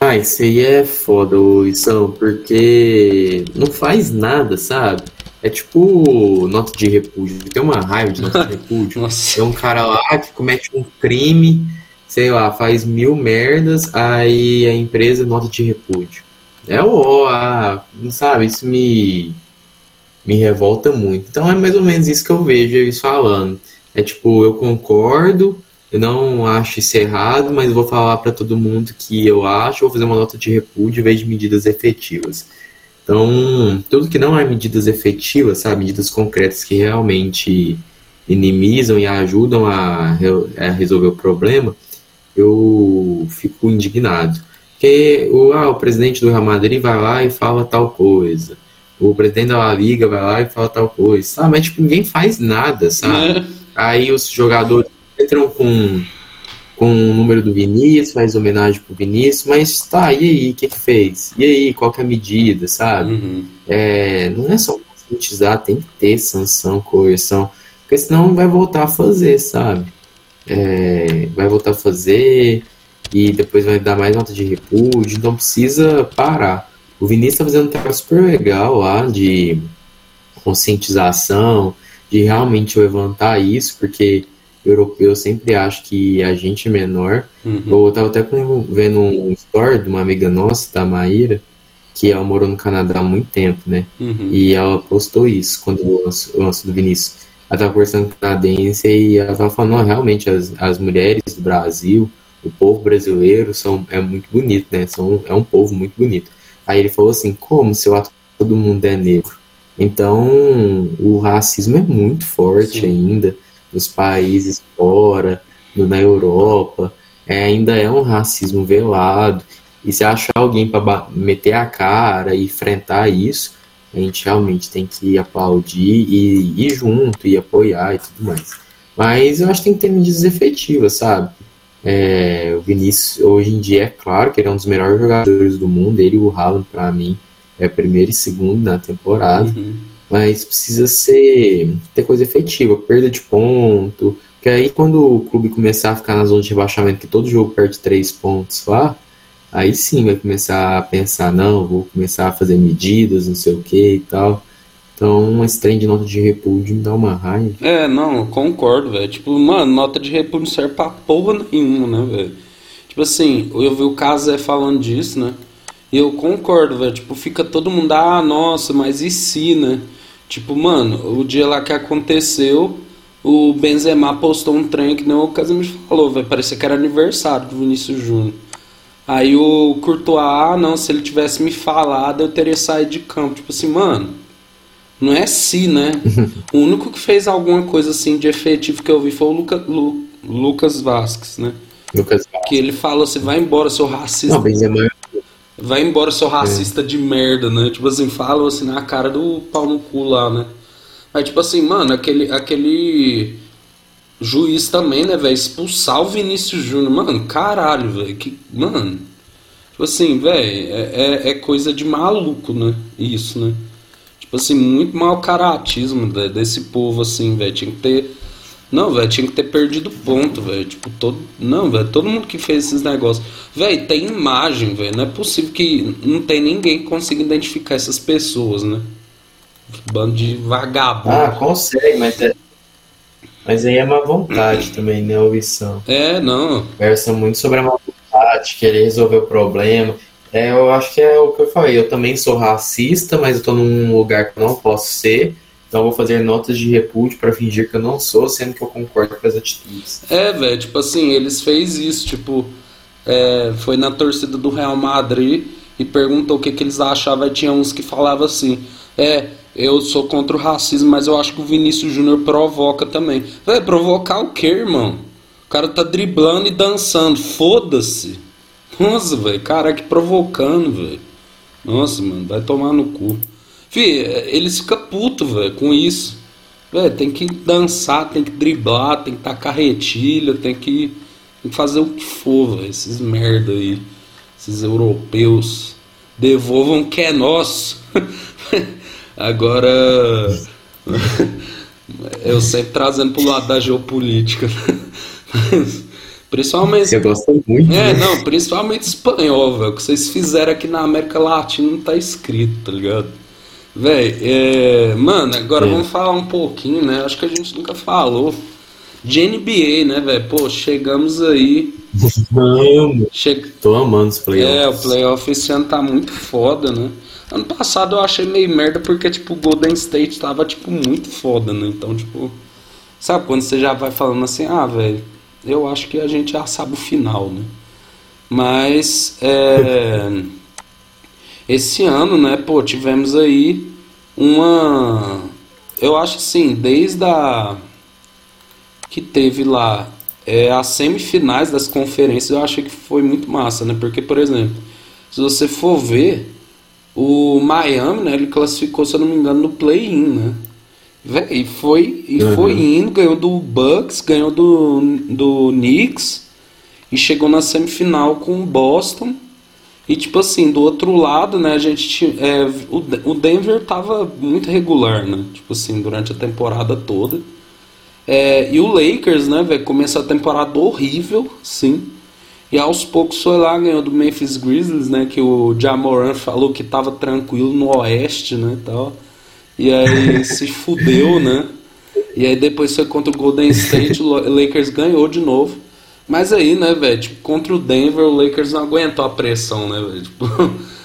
Ah, isso aí é foda, Isão, porque não faz nada, sabe? É tipo nota de repúdio. Tem uma raiva de nota de repúdio. *laughs* Nossa. É um cara lá que comete um crime, sei lá, faz mil merdas, aí a empresa nota de repúdio. É o ah, não sabe, isso me me revolta muito. Então é mais ou menos isso que eu vejo eles falando. É tipo, eu concordo, eu não acho isso errado, mas vou falar para todo mundo que eu acho, vou fazer uma nota de repúdio em vez de medidas efetivas. Então, tudo que não é medidas efetivas, sabe, medidas concretas que realmente minimizam e ajudam a, a resolver o problema, eu fico indignado. Porque o, ah, o presidente do Real Madrid vai lá e fala tal coisa. O presidente da Liga vai lá e fala tal coisa. Sabe? Mas tipo, ninguém faz nada, sabe? É. Aí os jogadores entram com, com o número do Vinícius, faz homenagem pro Vinícius, mas tá, e aí, o que que fez? E aí, qual que é a medida, sabe? Uhum. É, não é só conscientizar, tem que ter sanção, coerção, porque senão vai voltar a fazer, sabe? É, vai voltar a fazer e depois vai dar mais nota de repúdio, então precisa parar. O Vinícius tá fazendo um trabalho super legal lá de conscientização, de realmente levantar isso, porque europeu sempre acha que a gente é menor. Uhum. Eu tava até vendo um story de uma amiga nossa, da Maíra, que ela morou no Canadá há muito tempo, né? Uhum. E ela postou isso quando o lance do Vinícius. Ela tava conversando com canadense e ela tava falando, não, realmente, as, as mulheres do Brasil, o povo brasileiro são, é muito bonito, né? São, é um povo muito bonito. Aí ele falou assim, como se lá todo mundo é negro? Então, o racismo é muito forte Sim. ainda nos países fora, no, na Europa, é, ainda é um racismo velado. E se achar alguém para meter a cara e enfrentar isso, a gente realmente tem que aplaudir e ir junto e apoiar e tudo mais. Mas eu acho que tem que ter medidas efetivas, sabe? É, o Vinícius, hoje em dia, é claro que ele é um dos melhores jogadores do mundo. Ele e o Haaland, para mim, é primeiro e segundo na temporada. Uhum. Mas precisa ser ter coisa efetiva, perda de ponto. Que aí quando o clube começar a ficar na zona de rebaixamento, que todo jogo perde três pontos lá, aí sim vai começar a pensar, não, vou começar a fazer medidas, não sei o que e tal. Então, esse trem de nota de repúdio me dá uma raiva. É, não, concordo, velho. Tipo, mano, nota de repúdio não serve pra porra nenhuma, né, velho? Tipo assim, eu vi o caso é falando disso, né? E eu concordo, velho. Tipo, fica todo mundo, ah, nossa, mas e se, né? Tipo, mano, o dia lá que aconteceu, o Benzema postou um trem que não o Casemiro falou, vai parecer que era aniversário do Vinícius Júnior. Aí o Courtois, ah, não, se ele tivesse me falado, eu teria saído de campo. Tipo assim, mano, não é assim, né? *laughs* o único que fez alguma coisa assim de efetivo que eu vi foi o Luca, Lu, Lucas Vasquez, né? Lucas Vasquez. Que ele falou assim, vai embora, seu racista. Não, Benzema Vai embora, seu racista é. de merda, né? Tipo assim, fala assim na cara do pau no cu lá, né? Aí, tipo assim, mano, aquele, aquele juiz também, né, velho? Expulsar o Vinícius Júnior, mano, caralho, velho. Que, mano, tipo assim, velho, é, é, é, coisa de maluco, né? Isso, né? Tipo assim, muito mau caratismo desse povo, assim, velho. Tinha que ter não, velho, tinha que ter perdido ponto, velho. Tipo, todo. Não, velho, todo mundo que fez esses negócios. Velho, tem imagem, velho. Não é possível que não tem ninguém que consiga identificar essas pessoas, né? Bando de vagabundo. Ah, consegue, mas é. Mas aí é má vontade *coughs* também, né, Wilson? É, não. Versa muito sobre a má vontade, querer resolver o problema. É, eu acho que é o que eu falei. Eu também sou racista, mas eu tô num lugar que eu não posso ser. Então vou fazer notas de repúdio para fingir que eu não sou, sendo que eu concordo com as atitudes. É, velho, tipo assim, eles fez isso, tipo, é, foi na torcida do Real Madrid e perguntou o que, que eles achavam, e tinha uns que falavam assim, é, eu sou contra o racismo, mas eu acho que o Vinícius Júnior provoca também. Vai provocar o quê, irmão? O cara tá driblando e dançando. Foda-se. Nossa, velho. Caraca, provocando, velho. Nossa, mano, vai tomar no cu. Fih, eles ficam putos, velho, com isso. Véio, tem que dançar, tem que driblar, tem que tacar retilha, tem que, tem que fazer o que for, velho. Esses merda aí. Esses europeus. Devolvam o que é nosso. *laughs* Agora. *laughs* eu sempre trazendo pro lado da geopolítica. *laughs* Principalmente. Você gosta muito. É, né? não, principalmente espanhol, velho. O que vocês fizeram aqui na América Latina não tá escrito, tá ligado? Véi, é... mano, agora é. vamos falar um pouquinho, né? Acho que a gente nunca falou de NBA, né, velho? Pô, chegamos aí. Vamos. Che... Tô amando os playoffs. É, o playoff esse ano tá muito foda, né? Ano passado eu achei meio merda porque, tipo, o Golden State tava, tipo, muito foda, né? Então, tipo. Sabe quando você já vai falando assim, ah, velho, eu acho que a gente já sabe o final, né? Mas é, *laughs* esse ano, né, pô, tivemos aí uma. Eu acho assim, desde a. que teve lá é, as semifinais das conferências, eu acho que foi muito massa, né? Porque, por exemplo, se você for ver, o Miami, né, ele classificou, se eu não me engano, no play-in, né? E foi, e uhum. foi indo, ganhou do Bucks, ganhou do, do Knicks e chegou na semifinal com o Boston. E tipo assim, do outro lado, né, a gente é, o, o Denver tava muito regular, né? Tipo assim, durante a temporada toda. É, e o Lakers, né, velho, começou a temporada horrível, sim. E aos poucos foi lá, ganhou do Memphis Grizzlies, né, que o Jamoran falou que tava tranquilo no oeste, né, tal. E aí *laughs* se fudeu, né? E aí depois foi contra o Golden State, o Lakers ganhou de novo. Mas aí, né, velho, tipo, contra o Denver, o Lakers não aguentou a pressão, né, velho? *laughs* Tipo,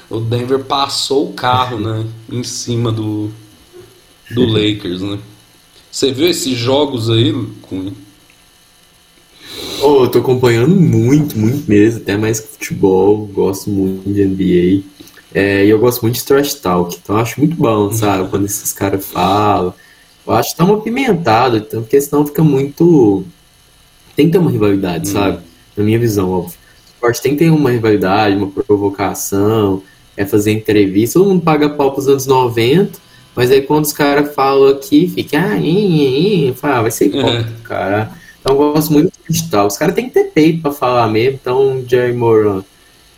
o Denver passou o carro, né, em cima do, do *laughs* Lakers, né? Você viu esses jogos aí, Cunha? Oh, eu tô acompanhando muito, muito mesmo, até mais que futebol, gosto muito de NBA. É, e eu gosto muito de trash talk, então eu acho muito bom, *laughs* sabe? Quando esses caras falam. Eu acho que tá movimentado, então, porque senão fica muito. Tem que ter uma rivalidade, hum. sabe? Na minha visão, óbvio. O esporte tem que ter uma rivalidade, uma provocação, é fazer entrevista. Todo mundo paga pau pros anos 90, mas aí quando os caras falam aqui, fica, ah, ih, ih, fala, ah, vai ser hipócrita, é. cara. Então eu gosto muito de tal. Os caras têm que ter peito pra falar mesmo, então, Jerry Moran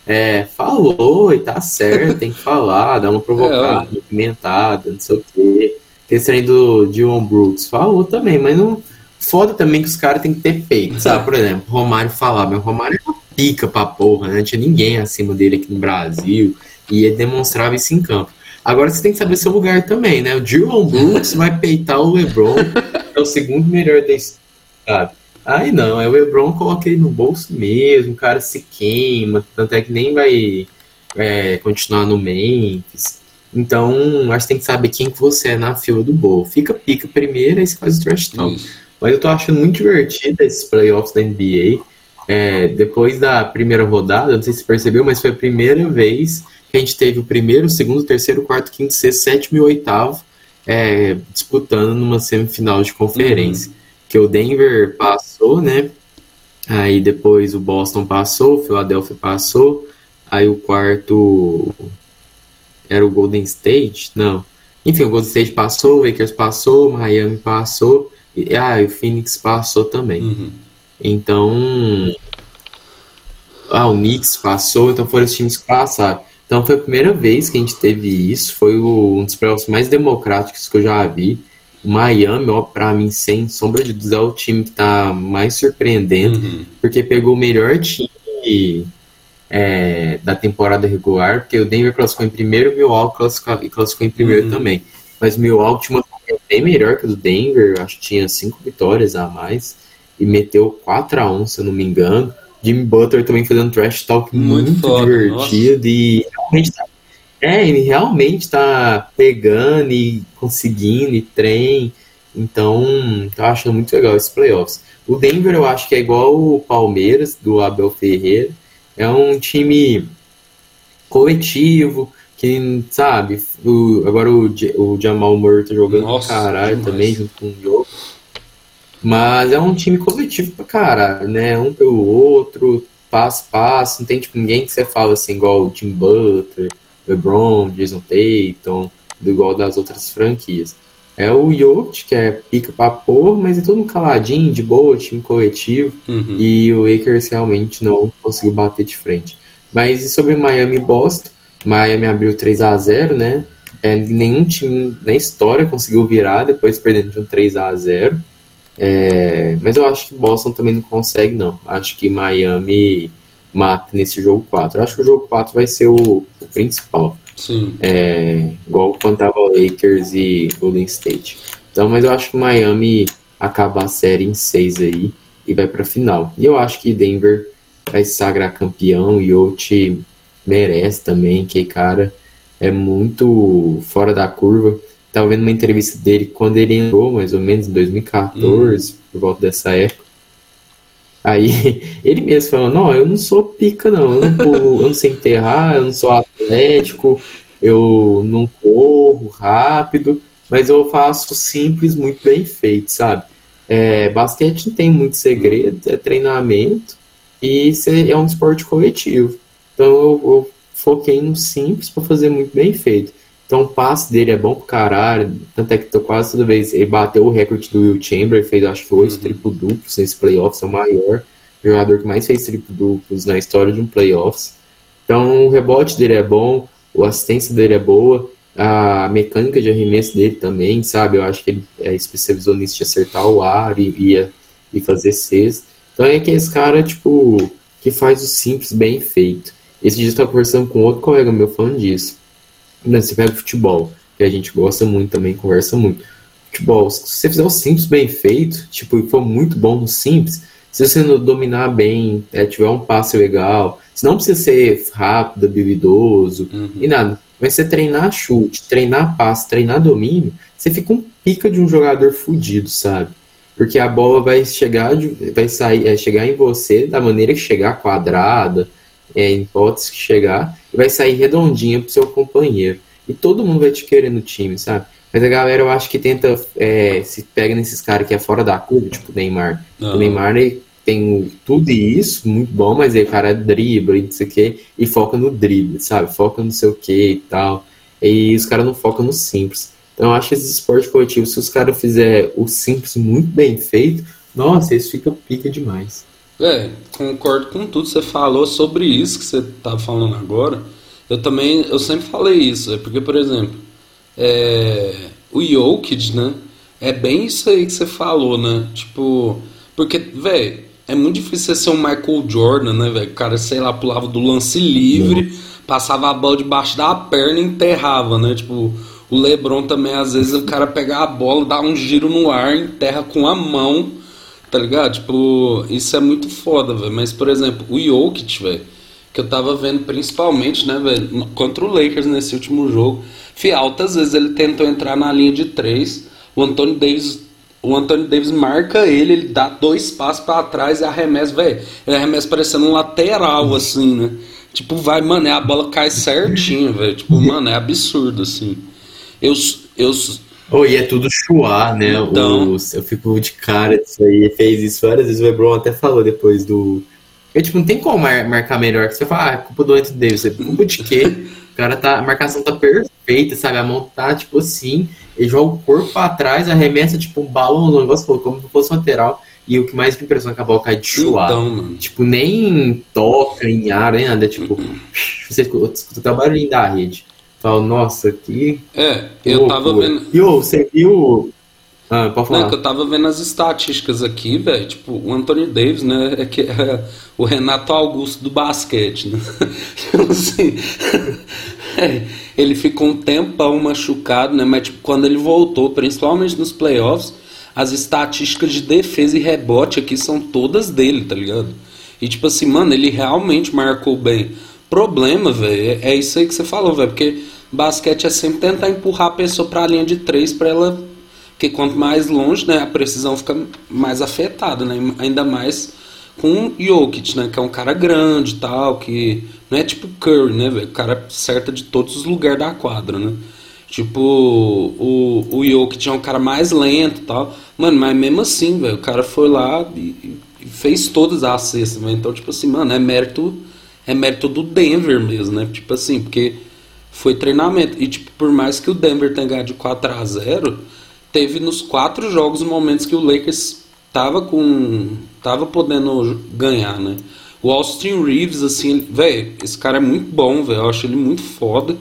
é, falou e tá certo, tem que falar, dar uma *laughs* provocada, é, movimentada, não sei o quê. Esse aí do Dylan Brooks falou também, mas não. Foda também que os caras têm que ter feito, sabe? Por exemplo, Romário falar, meu Romário é uma pica pra porra, né? Não tinha ninguém acima dele aqui no Brasil e ele demonstrava isso em campo. Agora você tem que saber seu lugar também, né? O Dylan Brooks vai peitar o LeBron, é o segundo melhor desse, sabe? Aí não, aí o LeBron coloca ele no bolso mesmo, o cara se queima, tanto é que nem vai é, continuar no Memphis. Então, acho que tem que saber quem que você é na fila do bolo. Fica pica primeiro, aí você faz o trash talk. Mas eu tô achando muito divertido esses playoffs da NBA. É, depois da primeira rodada, não sei se você percebeu, mas foi a primeira vez que a gente teve o primeiro, o segundo, o terceiro, o quarto, quinto, sexto, sétimo e oitavo é, disputando numa semifinal de conferência. Uhum que o Denver passou, né? Aí depois o Boston passou, o Philadelphia passou, aí o quarto era o Golden State, não. Enfim, o Golden State passou, o Lakers passou, o Miami passou, e ah, o Phoenix passou também. Uhum. Então, ah, o Knicks passou, então foram os times que passaram. Então foi a primeira vez que a gente teve isso, foi o, um dos playoffs mais democráticos que eu já vi. Miami, ó, pra mim, sem sombra de dúvida, é o time que tá mais surpreendendo, uhum. porque pegou o melhor time é, da temporada regular, porque o Denver classificou em primeiro, o Milwaukee classificou, classificou em primeiro uhum. também. Mas o Milwaukee tinha uma bem melhor que o do Denver, acho que tinha cinco vitórias a mais, e meteu 4 a 1 se eu não me engano. Jimmy Butler também fazendo trash talk muito, muito foda, divertido nossa. e realmente tá é, ele realmente tá pegando e conseguindo e trem. Então, tô achando muito legal esses playoffs. O Denver eu acho que é igual o Palmeiras, do Abel Ferreira. É um time coletivo, que, sabe, o, agora o, o Jamal Murray tá jogando Nossa, caralho demais. também, junto com o jogo. Mas é um time coletivo pra caralho, né? Um pelo outro, passo a passo, não tem tipo ninguém que você fala assim, igual o Tim Butler, LeBron, Jason Tatum, igual das outras franquias. É o Jokic, que é pica pra pôr, mas é todo caladinho, de boa, time coletivo. Uhum. E o Lakers realmente não conseguiu bater de frente. Mas sobre Miami e Boston, Miami abriu 3 a 0 né? É, nenhum time na história conseguiu virar depois perdendo de um 3 a 0 é, Mas eu acho que Boston também não consegue, não. Acho que Miami mata nesse jogo 4. Eu acho que o jogo 4 vai ser o, o principal. Sim. É, igual quando tava Lakers e Golden State. Então, mas eu acho que Miami acaba a série em 6 aí e vai pra final. E eu acho que Denver vai se sagrar campeão e o te merece também, que cara é muito fora da curva. Tava vendo uma entrevista dele quando ele entrou, mais ou menos em 2014, hum. por volta dessa época. Aí *laughs* ele mesmo falou, não, eu não sou pica não, eu não, eu não sei enterrar, eu não sou atlético, eu não corro rápido, mas eu faço simples, muito bem feito, sabe? É, basquete não tem muito segredo, é treinamento e é um esporte coletivo. Então eu, eu foquei no simples para fazer muito bem feito. Então o passe dele é bom pro caralho, tanto é que tô quase toda vez ele bateu o recorde do Will Chamber, fez acho que oito uhum. triplo duplos nesse playoffs, é o maior jogador que mais fez triplo duplos na história de um playoffs. Então o rebote dele é bom, a assistência dele é boa, a mecânica de arremesso dele também, sabe? Eu acho que ele é especializou nisso de acertar o ar e, e, e fazer cesta. Então é que esse cara, tipo, que faz o simples bem feito. Esse dia eu estava conversando com outro colega meu falando disso. Você pega futebol, que a gente gosta muito também, conversa muito. Futebol, se você fizer o simples bem feito, tipo, e for muito bom no simples, se você não dominar bem, é, tiver um passe legal, se não precisa ser rápido, habilidoso uhum. e nada, mas você treinar chute, treinar passe, treinar domínio, você fica um pica de um jogador fudido, sabe? Porque a bola vai chegar, vai sair, é, chegar em você da maneira que chegar, quadrada, é, em hipótese que chegar, e vai sair redondinha pro seu companheiro. E todo mundo vai te querer no time, sabe? Mas a galera, eu acho que tenta, é, se pega nesses caras que é fora da curva, tipo o Neymar. O Neymar ele tem tudo isso, muito bom, mas aí o cara dribla e não sei o que, e foca no drible, sabe? Foca no sei o que e tal. E os caras não focam no simples. Então eu acho que esses esportes coletivos, se os caras fizerem o simples muito bem feito, nossa, isso fica pica demais. É, concordo com tudo que você falou sobre isso que você tá falando agora. Eu também, eu sempre falei isso, é porque, por exemplo, é, o Jokic, né, é bem isso aí que você falou, né, tipo, porque, velho, é muito difícil você ser um Michael Jordan, né, velho, o cara, sei lá, pulava do lance livre, passava a bola debaixo da perna e enterrava, né, tipo, o LeBron também, às vezes, o cara pegar a bola, dá um giro no ar, enterra com a mão, Tá ligado? Tipo, isso é muito foda, velho. Mas, por exemplo, o Jokic, velho, que eu tava vendo principalmente, né, velho, contra o Lakers nesse último jogo. Fih, altas vezes ele tentou entrar na linha de três. O Anthony Davis, o Anthony Davis marca ele, ele dá dois passos para trás e arremessa, velho. Ele arremessa parecendo um lateral, assim, né? Tipo, vai, mano, a bola cai certinho, velho. Tipo, mano, é absurdo, assim. Eu, eu, Oh, e é tudo chuá, né? Então... O, eu fico de cara disso aí. Fez isso várias vezes. O Lebron até falou depois do. Eu, tipo, não tem como mar marcar melhor. Que você fala, ah, é culpa do Anthony Davis. É culpa de quê? O cara tá. A marcação tá perfeita, sabe? A mão tá, tipo assim. Ele joga o corpo pra trás, arremessa, tipo, um balão, um negócio, como se fosse um lateral. E o que mais me impressiona é que a bola cai de chuá. Então, tipo, nem toca em ar, nem nada. Tipo, você escuta o barulhinho da rede. Falo, nossa, que. É, eu loucura. tava vendo. E você viu. Ah, pode falar. Não, eu tava vendo as estatísticas aqui, velho. Tipo, o Anthony Davis, né? É que é o Renato Augusto do basquete, né? *laughs* Tipo assim. *laughs* é, ele ficou um tempão machucado, né? Mas tipo, quando ele voltou, principalmente nos playoffs, as estatísticas de defesa e rebote aqui são todas dele, tá ligado? E tipo assim, mano, ele realmente marcou bem. Problema, velho, é isso aí que você falou, velho, porque Basquete é sempre tentar empurrar a pessoa para a linha de três para ela. Porque quanto mais longe, né, a precisão fica mais afetada, né? Ainda mais com o Jokic, né? Que é um cara grande e tal, que não é tipo Curry, né? O cara certa de todos os lugares da quadra, né? Tipo, o, o Jokic é um cara mais lento e tal. Mano, mas mesmo assim, velho, o cara foi lá e, e fez todas as cestas, velho. Então, tipo assim, mano, é mérito, é mérito do Denver mesmo, né? Tipo assim, porque foi treinamento. E, tipo, por mais que o Denver tenha ganhado de 4 a 0 teve nos quatro jogos momentos que o Lakers tava com. tava podendo ganhar, né? O Austin Reeves, assim, velho, esse cara é muito bom, velho. Eu acho ele muito foda.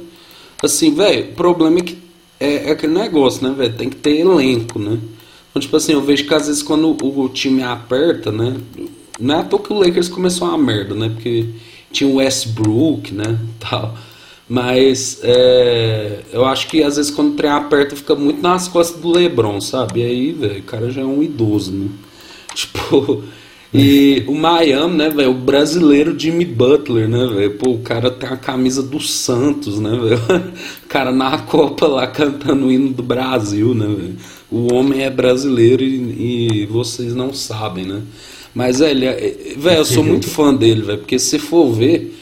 Assim, velho, o problema é que é, é aquele negócio, né, velho? Tem que ter elenco, né? Então, tipo assim, eu vejo que às vezes quando o, o time aperta, né? Não é à toa que o Lakers começou uma merda, né? Porque tinha o Westbrook, né? *laughs* Tal. Mas é, eu acho que às vezes quando o trem aperta fica muito nas costas do Lebron, sabe? E aí, velho, o cara já é um idoso, né? *laughs* Tipo, e o Miami, né, velho? O brasileiro Jimmy Butler, né, velho? Pô, o cara tem a camisa do Santos, né, velho? *laughs* O cara na Copa lá cantando o hino do Brasil, né, velho? O homem é brasileiro e, e vocês não sabem, né? Mas, velho, é, velho, eu sou *laughs* muito fã dele, velho, porque se for ver,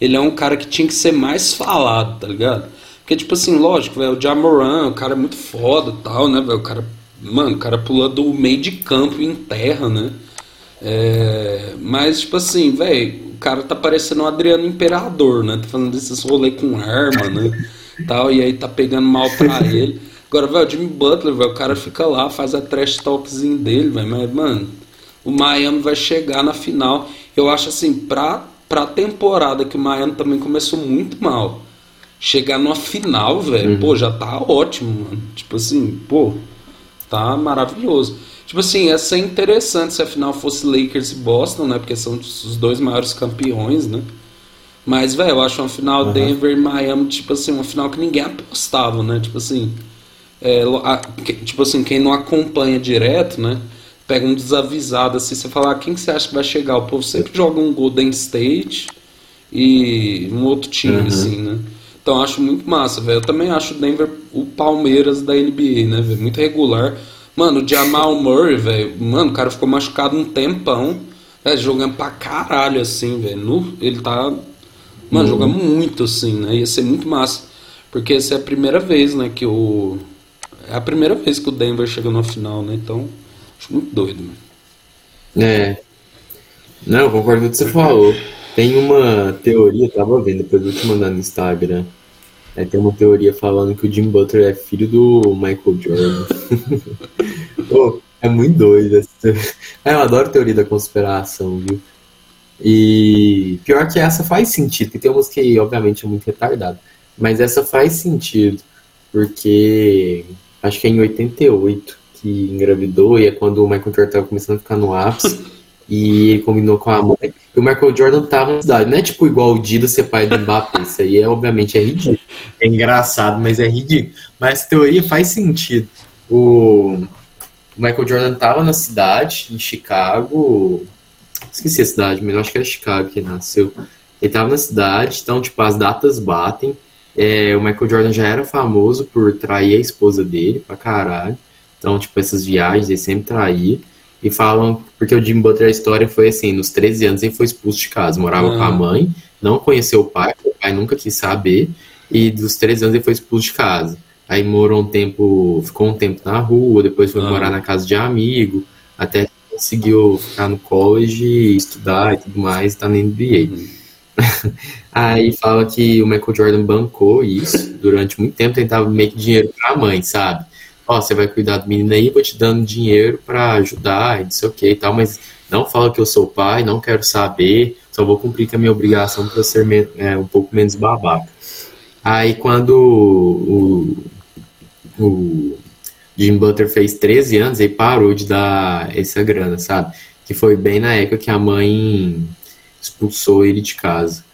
ele é um cara que tinha que ser mais falado, tá ligado? Porque, tipo assim, lógico, velho, o Jamoran, o cara é muito foda e tal, né, velho? O cara, mano, o cara pula do meio de campo em terra, né? É, mas, tipo assim, velho, o cara tá parecendo um Adriano Imperador, né? Tá fazendo esses rolê com arma, né? *laughs* Tal, e aí tá pegando mal pra ele. Agora, velho, o Jimmy Butler, velho, o cara fica lá, faz a trash talkzinho dele, velho. Mas, mano, o Miami vai chegar na final. Eu acho assim, pra, pra temporada que o Miami também começou muito mal. Chegar numa final, velho, uhum. pô, já tá ótimo, mano. Tipo assim, pô, tá maravilhoso. Tipo assim, ia ser interessante se a final fosse Lakers e Boston, né? Porque são os dois maiores campeões, né? Mas, velho, eu acho uma final uhum. Denver e Miami, tipo assim, uma final que ninguém apostava, né? Tipo assim, é, a, que, tipo assim, quem não acompanha direto, né? Pega um desavisado assim, você fala, ah, quem que você acha que vai chegar? O povo sempre joga um Golden State e um outro time, uhum. assim, né? Então acho muito massa, velho. Eu também acho o Denver o Palmeiras da NBA, né, velho? Muito regular. Mano, o Jamal Murray, velho, mano, o cara ficou machucado um tempão, véio, jogando pra caralho, assim, velho. Ele tá, mano, uhum. jogando muito, assim, né? Ia ser muito massa. Porque essa é a primeira vez, né, que o. É a primeira vez que o Denver chega na final, né? Então, acho muito doido, mano. É. Não, eu concordo com o que você falou. Tem uma teoria, tava vendo, depois eu te mandar no Instagram Aí tem uma teoria falando que o Jim Butler é filho do Michael Jordan. *laughs* Pô, é muito doido. Essa... É, eu adoro teoria da conspiração, viu? E pior que essa faz sentido, porque tem umas que obviamente é muito retardado. Mas essa faz sentido, porque acho que é em 88 que engravidou, e é quando o Michael Jordan tava começando a ficar no ápice. *laughs* e ele combinou com a mãe. E o Michael Jordan tava na cidade. Não é tipo igual o Dida ser pai do Mbappé. Isso aí, é, obviamente, é ridículo. É engraçado, mas é ridículo. Mas teoria faz sentido. O, Michael Jordan tava na cidade, em Chicago. Esqueci a cidade, mas acho que era Chicago que nasceu. Ele tava na cidade, então, tipo, as datas batem. É, o Michael Jordan já era famoso por trair a esposa dele pra caralho. Então, tipo, essas viagens ele sempre traía. E falam, porque o Jim Butler, a história foi assim, nos 13 anos ele foi expulso de casa, morava com a ah. mãe, não conheceu o pai, o pai nunca quis saber, e dos 13 anos ele foi expulso de casa. Aí morou um tempo, ficou um tempo na rua, depois foi ah. morar na casa de amigo, até conseguiu ficar no college, estudar e tudo mais, tá na NBA. Uhum. *laughs* Aí fala que o Michael Jordan bancou isso durante muito tempo, tentava meio que dinheiro pra mãe, sabe? Ó, você vai cuidar do menino aí, vou te dando dinheiro para ajudar e não sei o que e tal, mas não fala que eu sou pai, não quero saber, só vou cumprir com a minha obrigação para ser é, um pouco menos babaca. Aí quando o, o Jim Butler fez 13 anos, ele parou de dar essa grana, sabe? Que foi bem na época que a mãe expulsou ele de casa.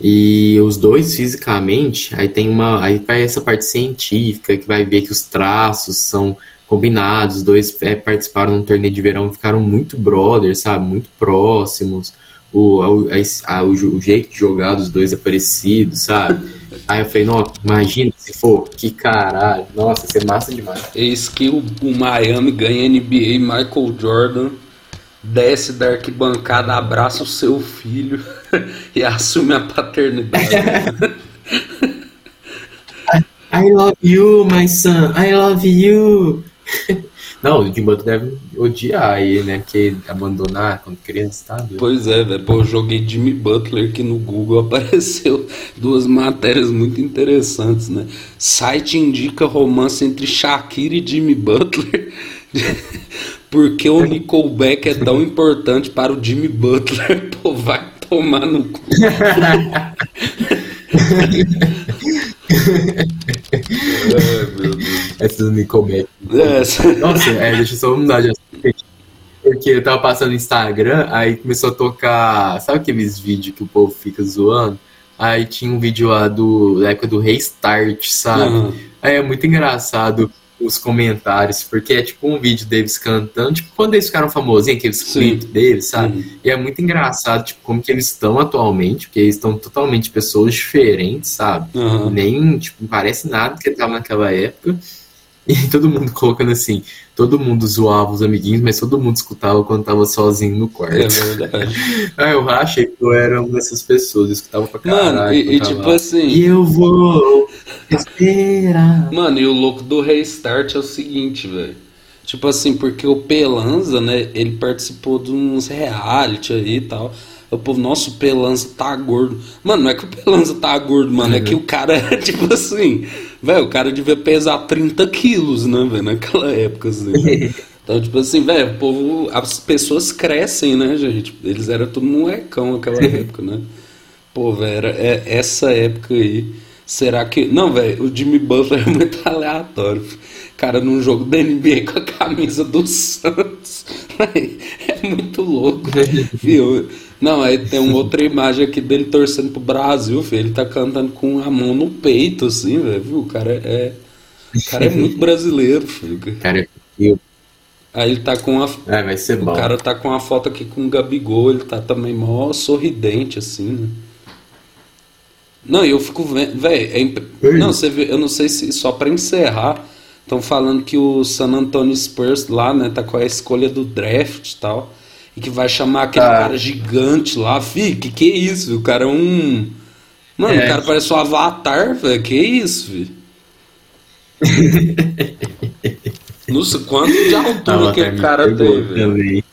E os dois fisicamente, aí tem uma. Aí vai essa parte científica, que vai ver que os traços são combinados, os dois é, participaram num torneio de verão, ficaram muito brothers, sabe? Muito próximos. O, a, a, o, o, jeito de jogar dos dois é parecido, sabe? Aí eu falei, nossa, imagina se for, que caralho, nossa, isso é massa demais. Eis que o, o Miami ganha NBA Michael Jordan desce da arquibancada, abraça o seu filho *laughs* e assume a paternidade. *laughs* I love you, my son. I love you. *laughs* Não, o Butler deve odiar ele, né? Porque abandonar quando criança, tá? Pois é, velho. Pô, eu joguei Jimmy Butler aqui no Google, apareceu duas matérias muito interessantes, né? Site indica romance entre Shakira e Jimmy Butler. Porque o Nickelback é tão importante para o Jimmy Butler. *laughs* Pô, vai tomar no cu. *laughs* Ai, meu Deus. Essas Nickelback. Essa. Nossa, é, deixa eu só mudar de assunto. Porque eu tava passando no Instagram, aí começou a tocar. Sabe aqueles vídeos que o povo fica zoando? Aí tinha um vídeo lá do, da época do Restart, sabe? Uhum. Aí é muito engraçado os comentários, porque é tipo um vídeo deles cantando, tipo quando eles ficaram famosinhos, aqueles clipes deles, sabe? Uhum. E é muito engraçado, tipo, como que eles estão atualmente, porque eles estão totalmente pessoas diferentes, sabe? Uhum. Nem, tipo, não parece nada que ele tava naquela época. E *laughs* todo mundo colocando assim, todo mundo zoava os amiguinhos, mas todo mundo escutava quando tava sozinho no quarto. É verdade. *laughs* ah, eu achei que eu era uma dessas pessoas, eu escutava pra caralho. Mano, e, e tipo assim. E eu vou esperar. Mano, e o louco do restart é o seguinte, velho. Tipo assim, porque o Pelanza, né, ele participou de uns reality aí e tal. O povo, nossa, o Pelanza tá gordo. Mano, não é que o Pelanza tá gordo, mano, uhum. é que o cara é *laughs* tipo assim Velho, o cara devia pesar 30 quilos, né, velho, naquela época, assim. Né? *laughs* Então, tipo assim, velho, o povo. As pessoas crescem, né, gente? Eles eram tudo molecão naquela *laughs* época, né? Pô, velho, é, essa época aí. Será que. Não, velho, o Jimmy Butler *laughs* é muito aleatório. Cara, num jogo da NBA com a camisa do Santos. *laughs* é muito louco, viu? Não, aí tem uma outra imagem aqui dele torcendo pro Brasil, filho. Ele tá cantando com a mão no peito, assim, velho. Viu? O cara é. O cara é muito brasileiro, filho. Cara, é eu. Aí ele tá com a. É, vai ser o bom. O cara tá com a foto aqui com o Gabigol, ele tá também mó sorridente, assim, né? Não, eu fico vendo. Velho, é imp... não, você vê, eu não sei se só pra encerrar. Estão falando que o San Antonio Spurs lá, né, tá com a escolha do draft e tal e que vai chamar aquele ah. cara gigante lá, fi, que que é isso? O cara é um. Mano, é. o cara parece um avatar, velho. Que isso, fi? *laughs* Nossa, quanto de altura que o cara tem, velho?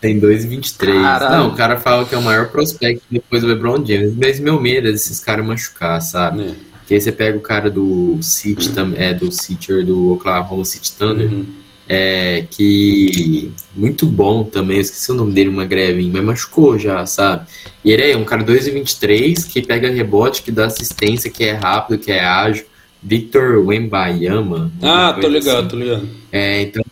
Tem 2,23. Não, o cara fala que é o maior prospecto depois do LeBron James. Mas meu medo é desses caras machucar, sabe? É. Que aí você pega o cara do City, é, do City, do Oklahoma City Thunder. Uhum é, que muito bom também, eu esqueci o nome dele, uma greve, mas machucou já, sabe? E ele é um cara 2,23 que pega rebote, que dá assistência, que é rápido, que é ágil. Victor Wembayama. Ah, tô ligado, assim. tô ligado. É, então.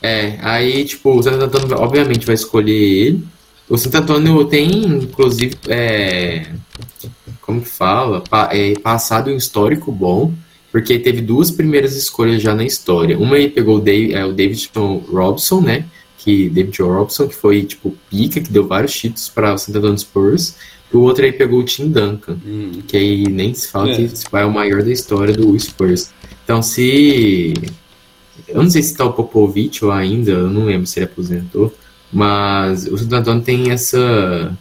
É, aí, tipo, o Santo Antônio obviamente vai escolher ele. O Santo Antônio tem, inclusive, é, como que fala? É, passado um histórico bom porque teve duas primeiras escolhas já na história. Uma aí pegou o, Dave, é, o David Robson, né? Que David Robson, que foi tipo pica, que deu vários títulos para o St. Antonio Spurs. E o outro aí pegou o Tim Duncan, hum. que aí nem se fala é. que é o maior da história do Spurs. Então se eu não sei se tá o Popovich ou ainda, eu não lembro se ele aposentou, mas o Santo Antônio tem essa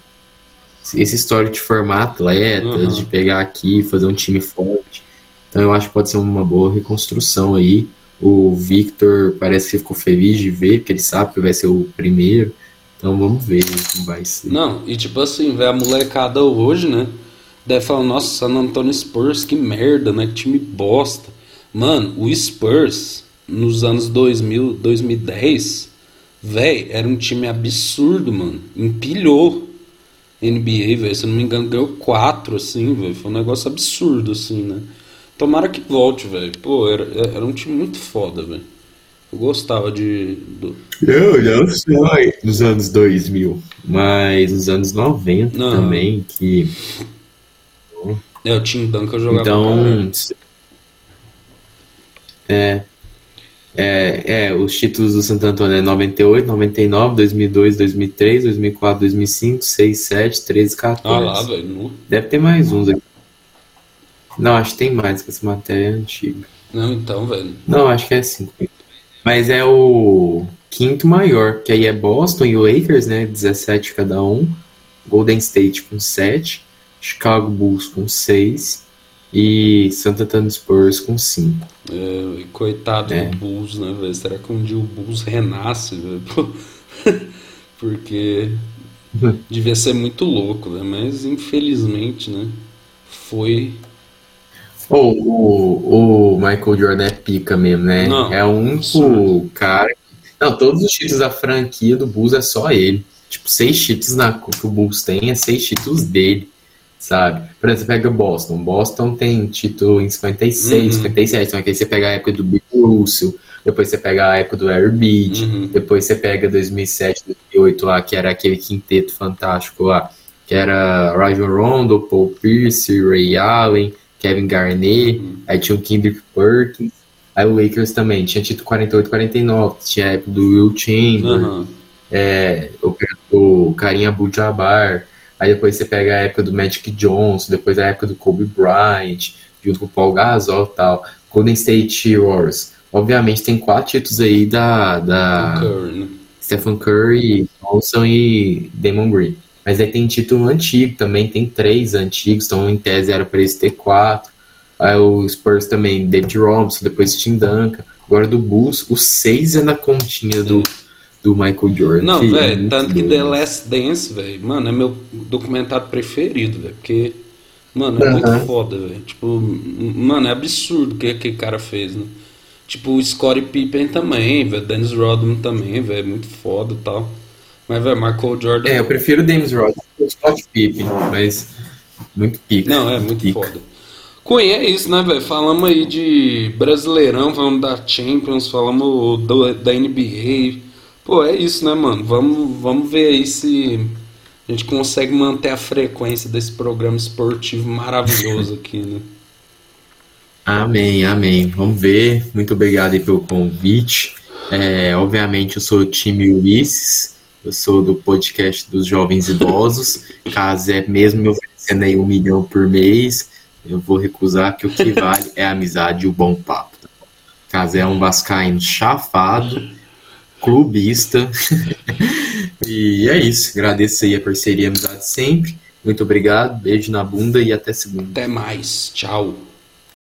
esse histórico de formar atletas, uhum. de pegar aqui, fazer um time forte. Então eu acho que pode ser uma boa reconstrução aí. O Victor parece que ficou feliz de ver, porque ele sabe que vai ser o primeiro. Então vamos ver como vai ser. Não, e tipo assim, ver a molecada hoje, né? Deve falar, nossa, San Antonio Spurs, que merda, né? Que time bosta. Mano, o Spurs, nos anos 2000, 2010, velho, era um time absurdo, mano. Empilhou NBA, velho. Se eu não me engano, ganhou quatro, assim, velho. Foi um negócio absurdo, assim, né? Tomara que volte, velho. Pô, era, era um time muito foda, velho. Eu gostava de. Do... Não, não só nos anos 2000, mas nos anos 90 não. também, que. É, o Tim Duncan jogava. Então. É, é, é, os títulos do Santo Antônio é 98, 99, 2002, 2003, 2004, 2005, 6, 7, 13, 14. Ah lá, velho. Deve ter mais uns aqui. Não, acho que tem mais, que essa matéria é antiga. Não, então, velho. Não, acho que é 5. Mas é o. quinto maior, que aí é Boston e Lakers, né? 17 cada um. Golden State com 7. Chicago Bulls com 6 e Santa Antônio Spurs com 5. É, coitado é. do Bulls, né, velho? Será que um dia o Bulls renasce, velho? *laughs* Porque *laughs* devia ser muito louco, né? Mas infelizmente, né? Foi. Oh, o, o Michael Jordan é pica mesmo, né? Não, é o único cara. Não, todos os títulos da franquia do Bulls é só ele. Tipo, seis títulos na, que o Bulls tem é seis títulos dele sabe? Por exemplo, você pega Boston. Boston tem título em 56, uhum. 57, então aqui você pega a época do Bill Russell, depois você pega a época do Beach, uhum. depois você pega 2007, 2008 lá, que era aquele quinteto fantástico lá, que era Rajon Rondo, Paul Pierce, Ray Allen, Kevin Garnett, uhum. aí tinha o Kendrick Perkins, aí o Lakers também tinha título 48, 49, tinha a época do Will Chamberlain, uhum. é, o, o Karim Abdul-Jabbar, Aí depois você pega a época do Magic Johnson, depois a época do Kobe Bryant, junto com o Paul Gasol e tal. Golden State Warriors. Obviamente tem quatro títulos aí da, da Curry, né? Stephen Curry, Thompson e Damon Green. Mas aí tem título antigo também, tem três antigos, então em tese era para eles ter quatro. Aí o Spurs também, David Robinson, depois Tim Duncan. Agora do Bulls, o seis é na continha do, do Michael Jordan. Não, velho, é tanto que The Last Dance, velho, mano, é meu documentário preferido, velho, porque, mano, é uh -huh. muito foda, velho. Tipo, mano, é absurdo o que aquele cara fez, né? Tipo, o Scottie Pippen também, velho, Dennis Rodman também, velho, muito foda e tal. Mas, velho, Michael Jordan... É, eu prefiro o Dennis Rodman que o Scottie Pippen, mas muito pica. Não, é muito pica. foda. Cunha, é isso, né, velho? Falamos aí de Brasileirão, falamos da Champions, falamos do, da NBA, Pô, é isso, né, mano? Vamos, vamos ver aí se a gente consegue manter a frequência desse programa esportivo maravilhoso aqui, né? *laughs* Amém, amém. Vamos ver. Muito obrigado aí pelo convite. É, obviamente, eu sou o time Ulisses, eu sou do podcast dos Jovens Idosos. Caso é mesmo me oferecendo aí um milhão por mês, eu vou recusar que o que vale é a amizade e o bom papo. Tá Caso é um vascaíno chafado, clubista. *laughs* e é isso. Agradeço aí a parceria e amizade sempre. Muito obrigado, beijo na bunda e até segunda. Até mais. Tchau.